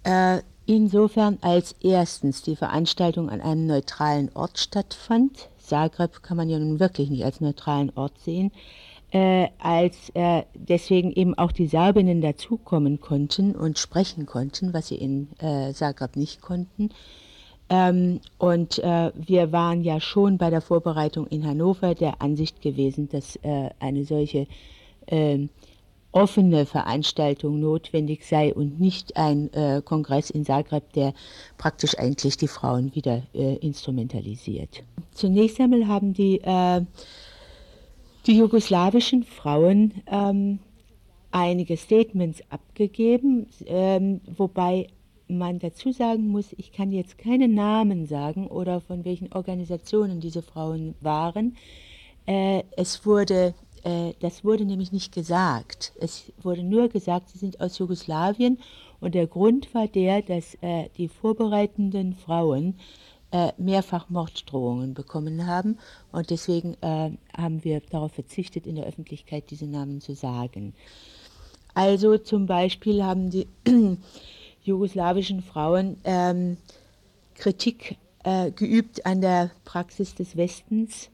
Äh, insofern als erstens die Veranstaltung an einem neutralen Ort stattfand. Zagreb kann man ja nun wirklich nicht als neutralen Ort sehen äh, als äh, deswegen eben auch die Serbinnen dazukommen konnten und sprechen konnten, was sie in äh, Zagreb nicht konnten. Ähm, und äh, wir waren ja schon bei der Vorbereitung in Hannover der Ansicht gewesen, dass äh, eine solche ähm, offene Veranstaltung notwendig sei und nicht ein äh, Kongress in Zagreb, der praktisch eigentlich die Frauen wieder instrumentalisiert. Zunächst einmal haben die die jugoslawischen Frauen ähm, einige Statements abgegeben, ähm, wobei man dazu sagen muss, ich kann jetzt keine Namen sagen oder von welchen Organisationen diese Frauen waren. Äh, es wurde, äh, das wurde nämlich nicht gesagt. Es wurde nur gesagt, sie sind aus Jugoslawien und der Grund war der, dass äh, die vorbereitenden Frauen äh, mehrfach Morddrohungen bekommen haben. Und deswegen äh, haben wir darauf verzichtet, in der Öffentlichkeit diese Namen zu sagen. Also zum Beispiel haben die jugoslawischen Frauen ähm, Kritik äh, geübt an der Praxis des Westens.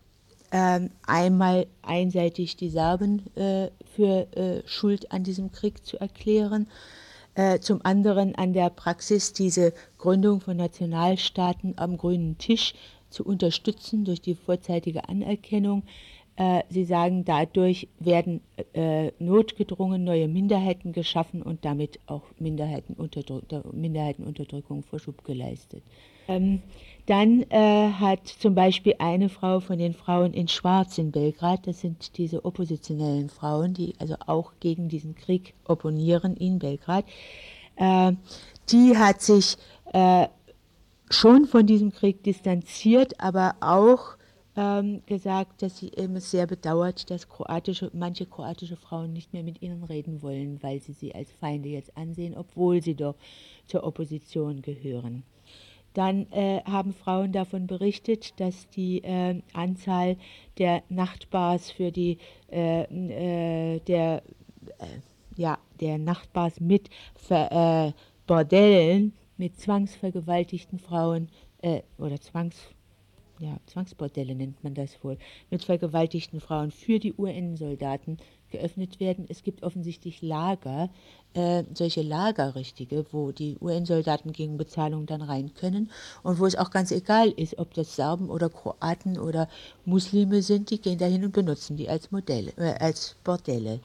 Ähm, einmal einseitig die Serben äh, für äh, Schuld an diesem Krieg zu erklären, äh, zum anderen an der Praxis, diese Gründung von Nationalstaaten am grünen Tisch zu unterstützen durch die vorzeitige Anerkennung äh, Sie sagen, dadurch werden äh, notgedrungen neue Minderheiten geschaffen und damit auch Minderheitenunterdrück Minderheitenunterdrückung Vorschub geleistet. Ähm, dann äh, hat zum Beispiel eine Frau von den Frauen in Schwarz in Belgrad, das sind diese oppositionellen Frauen, die also auch gegen diesen Krieg opponieren in Belgrad, äh, die hat sich äh, schon von diesem Krieg distanziert, aber auch ähm, gesagt, dass sie eben sehr bedauert, dass kroatische, manche kroatische Frauen nicht mehr mit ihnen reden wollen, weil sie sie als Feinde jetzt ansehen, obwohl sie doch zur Opposition gehören. Dann äh, haben Frauen davon berichtet, dass die äh, Anzahl der Nachtbars für die äh, äh der äh, ja der Nachtbars mit Ver, Bordellen mit zwangsvergewaltigten Frauen oder Zwangs ja, Zwangsbordelle nennt man das wohl, mit vergewaltigten Frauen für die UN-Soldaten geöffnet werden. Es gibt offensichtlich Lager, äh, solche Lagerrichtige, wo die UN-Soldaten gegen Bezahlung dann rein können und wo es auch ganz egal ist, ob das Serben oder Kroaten oder Muslime sind, die gehen dahin und benutzen die als Modelle, äh, als Bordelle.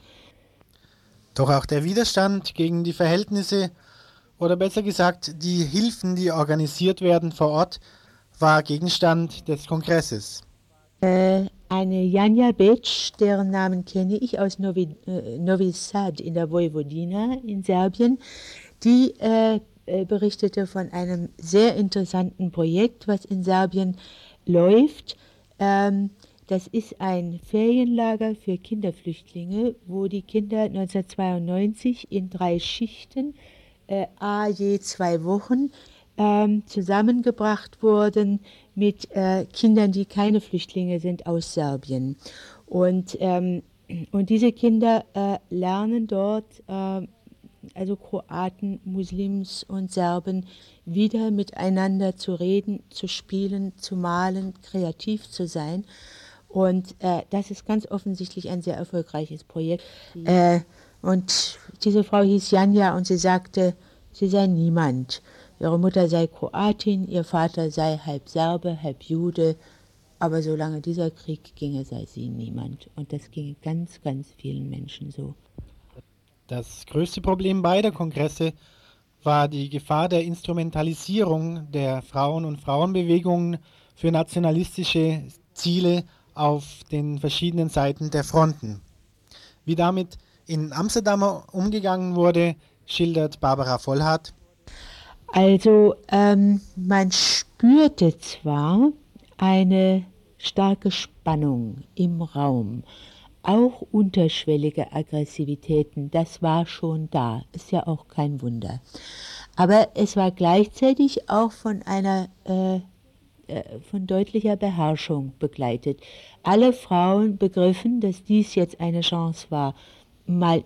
Doch auch der Widerstand gegen die Verhältnisse oder besser gesagt die Hilfen, die organisiert werden vor Ort, war Gegenstand des Kongresses. Äh, eine Janja Bec, deren Namen kenne ich aus Novi, äh, Novi Sad in der Vojvodina in Serbien, die äh, äh, berichtete von einem sehr interessanten Projekt, was in Serbien läuft. Ähm, das ist ein Ferienlager für Kinderflüchtlinge, wo die Kinder 1992 in drei Schichten, äh, a je zwei Wochen, ähm, zusammengebracht wurden mit äh, Kindern, die keine Flüchtlinge sind aus Serbien. Und, ähm, und diese Kinder äh, lernen dort, äh, also Kroaten, Muslims und Serben, wieder miteinander zu reden, zu spielen, zu malen, kreativ zu sein. Und äh, das ist ganz offensichtlich ein sehr erfolgreiches Projekt. Äh, und diese Frau hieß Janja und sie sagte, sie sei niemand. Ihre Mutter sei Kroatin, ihr Vater sei halb Serbe, halb Jude, aber solange dieser Krieg ginge, sei sie niemand. Und das ginge ganz, ganz vielen Menschen so. Das größte Problem beider Kongresse war die Gefahr der Instrumentalisierung der Frauen- und Frauenbewegungen für nationalistische Ziele auf den verschiedenen Seiten der Fronten. Wie damit in Amsterdam umgegangen wurde, schildert Barbara Vollhardt also ähm, man spürte zwar eine starke Spannung im Raum, auch unterschwellige Aggressivitäten, das war schon da, ist ja auch kein Wunder. Aber es war gleichzeitig auch von einer äh, äh von deutlicher Beherrschung begleitet. Alle Frauen begriffen, dass dies jetzt eine Chance war, mal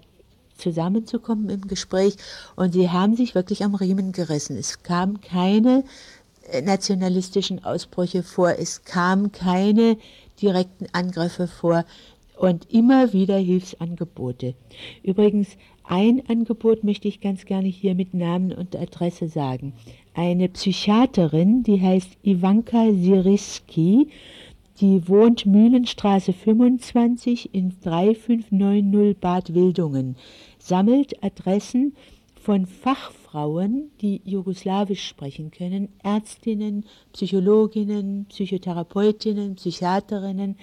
zusammenzukommen im Gespräch. Und sie haben sich wirklich am Riemen gerissen. Es kamen keine äh, nationalistischen Ausbrüche vor, es kamen keine direkten Angriffe vor und immer wieder Hilfsangebote. Übrigens, ein Angebot möchte ich ganz gerne hier mit Namen und Adresse sagen. Eine Psychiaterin, die heißt Ivanka Siriski, die wohnt Mühlenstraße 25 in 3590 Bad Wildungen sammelt Adressen von Fachfrauen, die Jugoslawisch sprechen können, Ärztinnen, Psychologinnen, Psychotherapeutinnen, Psychiaterinnen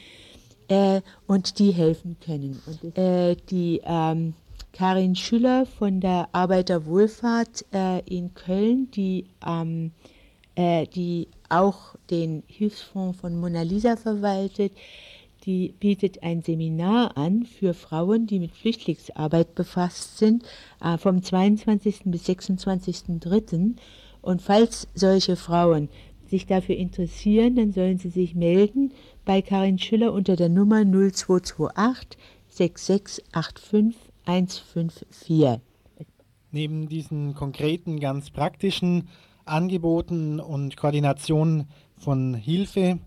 äh, und die helfen können. Und, äh, die ähm, Karin Schüller von der Arbeiterwohlfahrt äh, in Köln, die, ähm, die auch den Hilfsfonds von Mona Lisa verwaltet, die bietet ein Seminar an für Frauen, die mit Flüchtlingsarbeit befasst sind, äh, vom 22. bis 26.03. Und falls solche Frauen sich dafür interessieren, dann sollen sie sich melden bei Karin Schüller unter der Nummer 0228 6685 154. Neben diesen konkreten, ganz praktischen Angeboten und Koordinationen von Hilfe,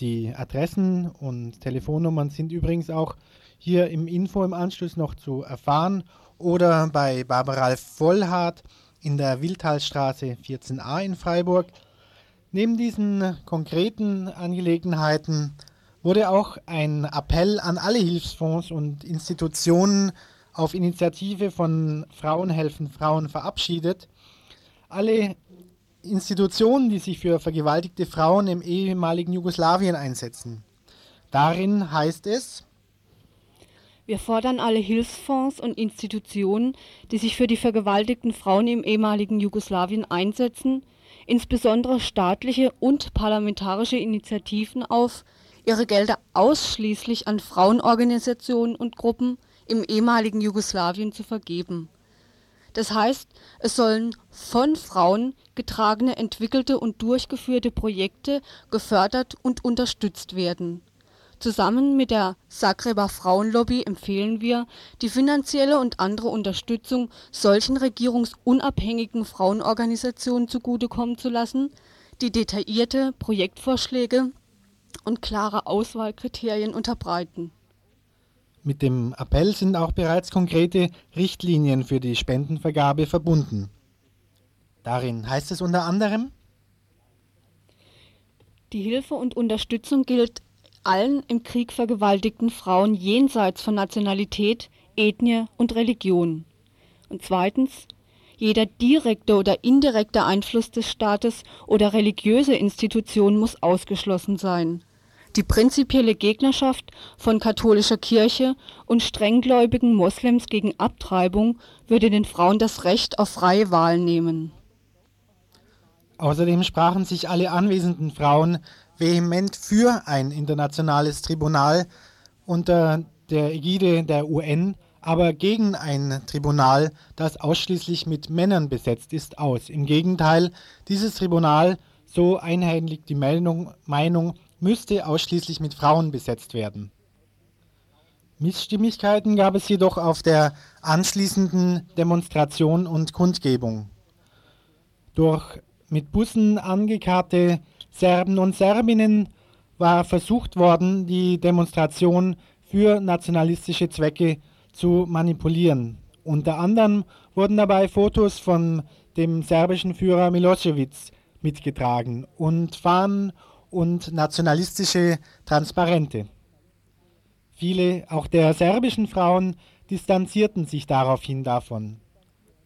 die Adressen und Telefonnummern sind übrigens auch hier im Info im Anschluss noch zu erfahren oder bei Barbara Vollhardt in der Wildtalstraße 14a in Freiburg. Neben diesen konkreten Angelegenheiten wurde auch ein Appell an alle Hilfsfonds und Institutionen auf Initiative von Frauen helfen Frauen verabschiedet. Alle Institutionen, die sich für vergewaltigte Frauen im ehemaligen Jugoslawien einsetzen. Darin heißt es, wir fordern alle Hilfsfonds und Institutionen, die sich für die vergewaltigten Frauen im ehemaligen Jugoslawien einsetzen, insbesondere staatliche und parlamentarische Initiativen auf, ihre Gelder ausschließlich an Frauenorganisationen und Gruppen im ehemaligen Jugoslawien zu vergeben. Das heißt, es sollen von Frauen getragene, entwickelte und durchgeführte Projekte gefördert und unterstützt werden Zusammen mit der Zagreber Frauenlobby empfehlen wir, die finanzielle und andere Unterstützung solchen regierungsunabhängigen Frauenorganisationen zugutekommen zu lassen, die detaillierte Projektvorschläge und klare Auswahlkriterien unterbreiten. Mit dem Appell sind auch bereits konkrete Richtlinien für die Spendenvergabe verbunden. Darin heißt es unter anderem, die Hilfe und Unterstützung gilt allen im Krieg vergewaltigten Frauen jenseits von Nationalität, Ethnie und Religion. Und zweitens, jeder direkte oder indirekte Einfluss des Staates oder religiöse Institutionen muss ausgeschlossen sein. Die prinzipielle Gegnerschaft von katholischer Kirche und strenggläubigen Moslems gegen Abtreibung würde den Frauen das Recht auf freie Wahl nehmen. Außerdem sprachen sich alle anwesenden Frauen vehement für ein internationales Tribunal unter der Ägide der UN, aber gegen ein Tribunal, das ausschließlich mit Männern besetzt ist, aus. Im Gegenteil, dieses Tribunal, so einheitlich die Meinung, Meinung müsste ausschließlich mit Frauen besetzt werden. Missstimmigkeiten gab es jedoch auf der anschließenden Demonstration und Kundgebung. Durch mit Bussen angekarrte Serben und Serbinnen war versucht worden, die Demonstration für nationalistische Zwecke zu manipulieren. Unter anderem wurden dabei Fotos von dem serbischen Führer Milosevic mitgetragen und Fahnen und nationalistische Transparente. Viele, auch der serbischen Frauen, distanzierten sich daraufhin davon.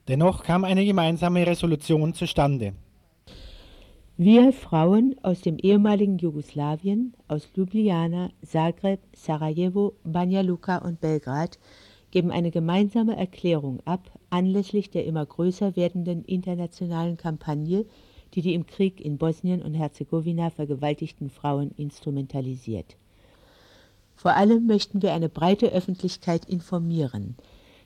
Dennoch kam eine gemeinsame Resolution zustande. Wir Frauen aus dem ehemaligen Jugoslawien, aus Ljubljana, Zagreb, Sarajevo, Banja Luka und Belgrad geben eine gemeinsame Erklärung ab anlässlich der immer größer werdenden internationalen Kampagne, die die im Krieg in Bosnien und Herzegowina vergewaltigten Frauen instrumentalisiert. Vor allem möchten wir eine breite Öffentlichkeit informieren,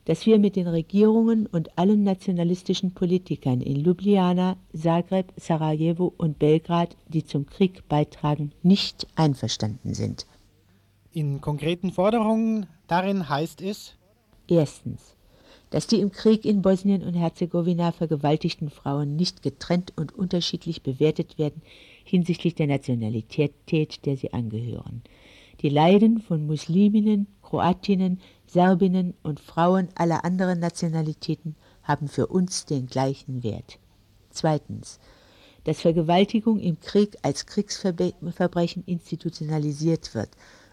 dass wir mit den Regierungen und allen nationalistischen Politikern in Ljubljana, Zagreb, Sarajevo und Belgrad, die zum Krieg beitragen, nicht einverstanden sind. In konkreten Forderungen darin heißt es Erstens, dass die im Krieg in Bosnien und Herzegowina vergewaltigten Frauen nicht getrennt und unterschiedlich bewertet werden hinsichtlich der Nationalität, der sie angehören. Die Leiden von Musliminnen, Kroatinnen, Serbinnen und Frauen aller anderen Nationalitäten haben für uns den gleichen Wert. Zweitens. Dass Vergewaltigung im Krieg als Kriegsverbrechen institutionalisiert wird,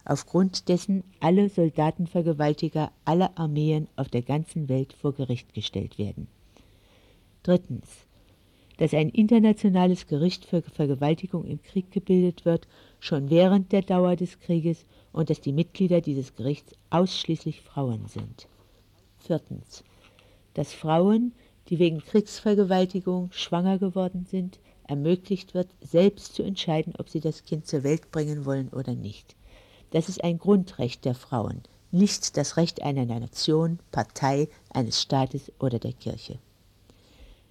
aufgrund dessen alle Soldatenvergewaltiger aller Armeen auf der ganzen Welt vor Gericht gestellt werden. Drittens. Dass ein internationales Gericht für Vergewaltigung im Krieg gebildet wird, schon während der Dauer des Krieges und dass die Mitglieder dieses Gerichts ausschließlich Frauen sind. Viertens. Dass Frauen, die wegen Kriegsvergewaltigung schwanger geworden sind, ermöglicht wird, selbst zu entscheiden, ob sie das Kind zur Welt bringen wollen oder nicht. Das ist ein Grundrecht der Frauen, nicht das Recht einer Nation, Partei, eines Staates oder der Kirche.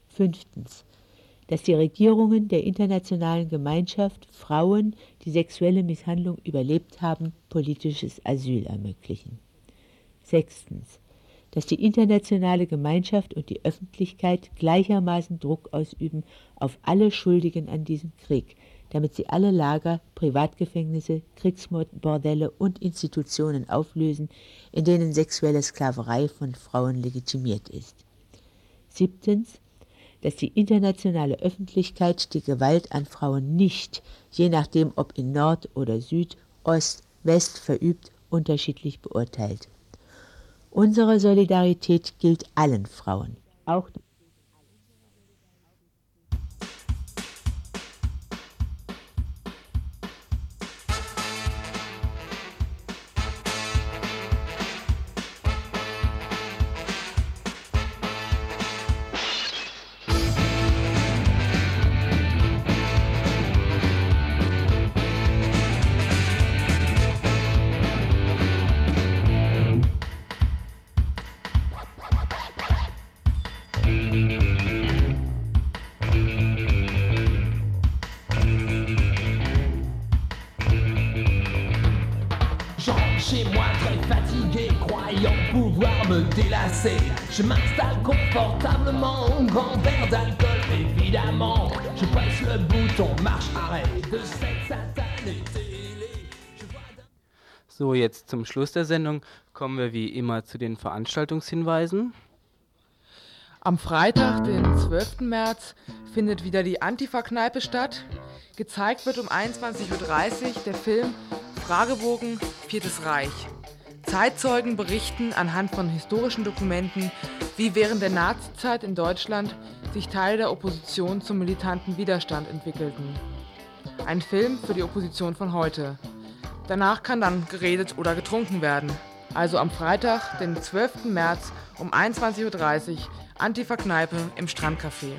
Fünftens dass die Regierungen der internationalen Gemeinschaft Frauen, die sexuelle Misshandlung überlebt haben, politisches Asyl ermöglichen. Sechstens, dass die internationale Gemeinschaft und die Öffentlichkeit gleichermaßen Druck ausüben auf alle Schuldigen an diesem Krieg, damit sie alle Lager, Privatgefängnisse, Kriegsbordelle und Institutionen auflösen, in denen sexuelle Sklaverei von Frauen legitimiert ist. Siebtens, dass die internationale Öffentlichkeit die Gewalt an Frauen nicht, je nachdem ob in Nord oder Süd, Ost, West verübt, unterschiedlich beurteilt. Unsere Solidarität gilt allen Frauen, auch zum Schluss der Sendung kommen wir wie immer zu den Veranstaltungshinweisen. Am Freitag, den 12. März, findet wieder die Antifa-Kneipe statt. Gezeigt wird um 21.30 Uhr der Film Fragebogen Viertes Reich. Zeitzeugen berichten anhand von historischen Dokumenten, wie während der Nazizeit in Deutschland sich Teile der Opposition zum militanten Widerstand entwickelten. Ein Film für die Opposition von heute. Danach kann dann geredet oder getrunken werden. Also am Freitag, den 12. März um 21.30 Uhr, Antifa-Kneipe im Strandcafé.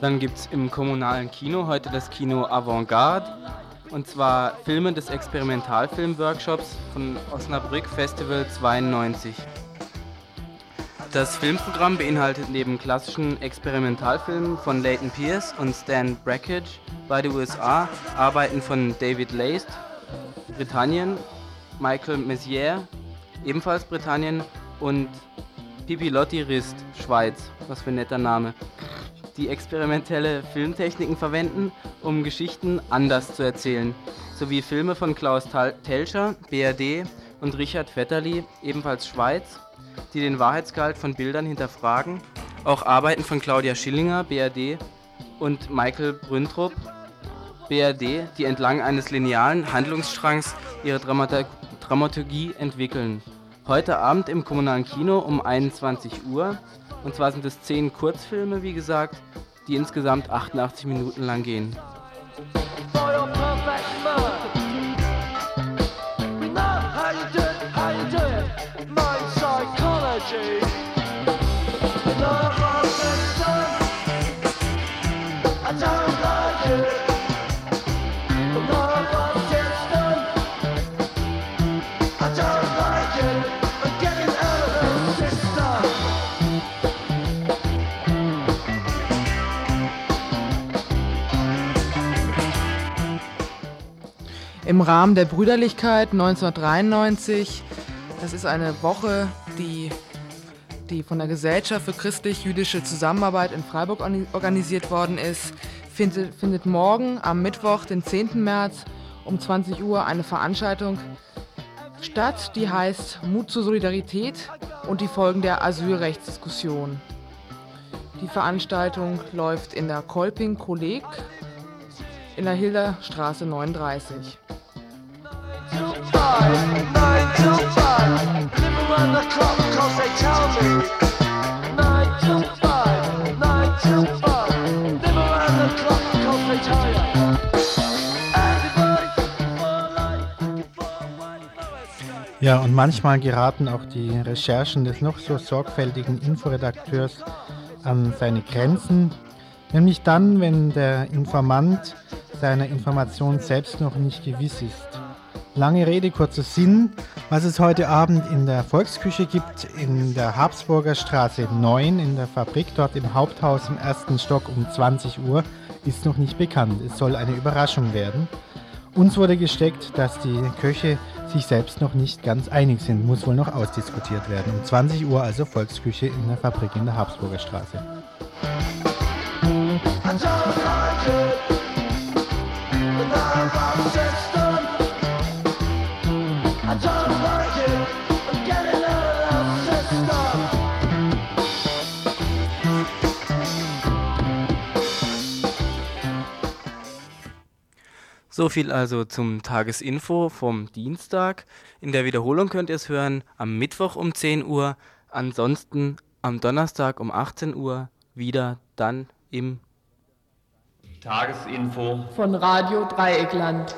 Dann gibt es im kommunalen Kino heute das Kino Avantgarde. Und zwar Filme des Experimentalfilm-Workshops von Osnabrück Festival 92. Das Filmprogramm beinhaltet neben klassischen Experimentalfilmen von Leighton Pierce und Stan Brakhage bei den USA Arbeiten von David Leist, Britannien, Michael Messier, ebenfalls Britannien und Pipilotti Rist, Schweiz, was für ein netter Name, die experimentelle Filmtechniken verwenden, um Geschichten anders zu erzählen, sowie Filme von Klaus Telscher, BRD und Richard Vetterli, ebenfalls Schweiz, die den Wahrheitsgehalt von Bildern hinterfragen, auch Arbeiten von Claudia Schillinger, BRD und Michael Brüntrup, BRD, die entlang eines linearen Handlungsstrangs ihre Dramata Dramaturgie entwickeln. Heute Abend im kommunalen Kino um 21 Uhr. Und zwar sind es 10 Kurzfilme, wie gesagt, die insgesamt 88 Minuten lang gehen. Im Rahmen der Brüderlichkeit 1993, das ist eine Woche, die, die von der Gesellschaft für christlich-jüdische Zusammenarbeit in Freiburg organisiert worden ist, findet, findet morgen am Mittwoch, den 10. März um 20 Uhr eine Veranstaltung statt, die heißt Mut zur Solidarität und die Folgen der Asylrechtsdiskussion. Die Veranstaltung läuft in der Kolping Kolleg in der Hilderstraße 39. Ja, und manchmal geraten auch die Recherchen des noch so sorgfältigen Inforedakteurs an seine Grenzen, nämlich dann, wenn der Informant seiner Information selbst noch nicht gewiss ist. Lange Rede, kurzer Sinn. Was es heute Abend in der Volksküche gibt, in der Habsburger Straße 9, in der Fabrik, dort im Haupthaus im ersten Stock um 20 Uhr, ist noch nicht bekannt. Es soll eine Überraschung werden. Uns wurde gesteckt, dass die Köche sich selbst noch nicht ganz einig sind, muss wohl noch ausdiskutiert werden. Um 20 Uhr also Volksküche in der Fabrik in der Habsburger Straße. So viel also zum Tagesinfo vom Dienstag. In der Wiederholung könnt ihr es hören am Mittwoch um 10 Uhr, ansonsten am Donnerstag um 18 Uhr wieder dann im Tagesinfo von Radio Dreieckland.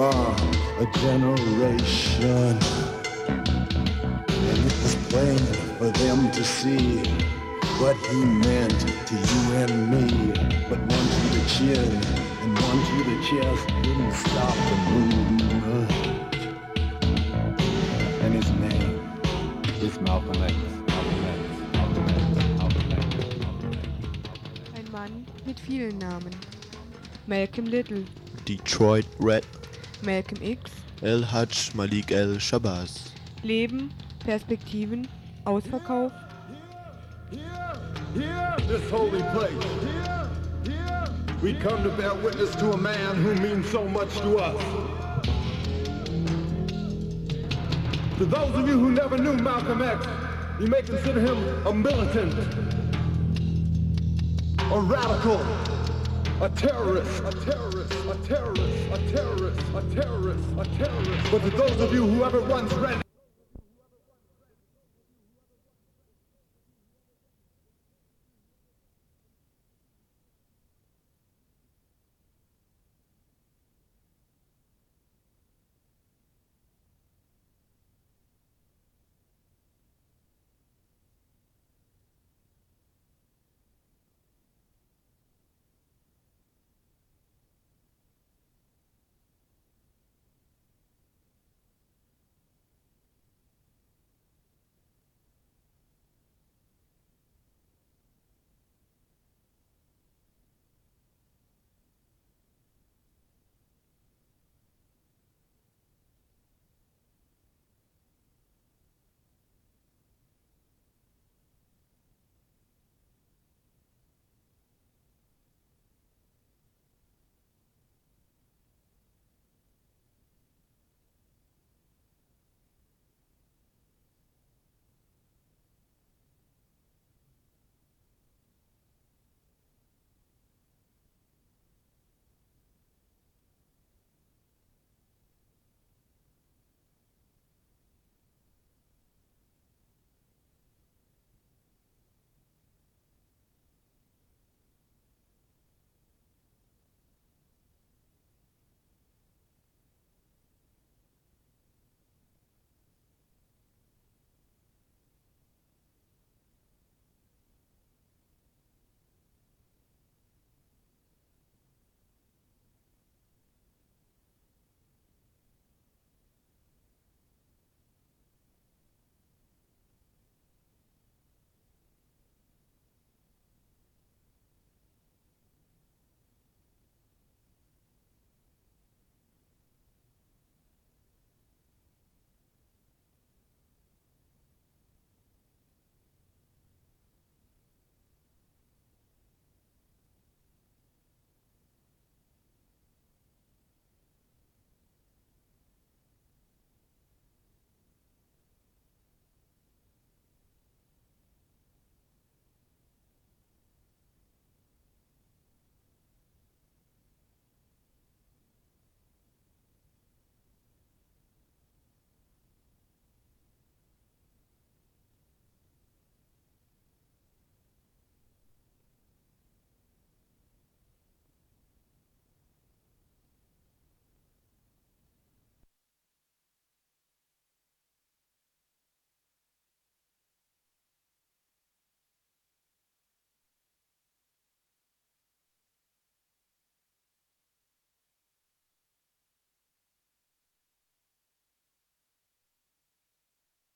Inertia spar a generation. And it was plain for them to see what he meant to you and me. But one to the chin and one to the chest didn't stop the movement. And his name is Malcolm X. Malcolm X. Malcolm X. Malcolm X. Ein Mann mit vielen Namen. Malcolm Little, Detroit Red, Malcolm X, El Hajj Malik El Shabazz. Leben, Perspektiven, Ausverkauf, Here, this holy place. Here, here. we come to bear witness to a man who means so much to us. To those of you who never knew Malcolm X, you may consider him a militant, a radical, a terrorist, a terrorist, a terrorist, a terrorist, a terrorist, a terrorist. But to those of you who ever once read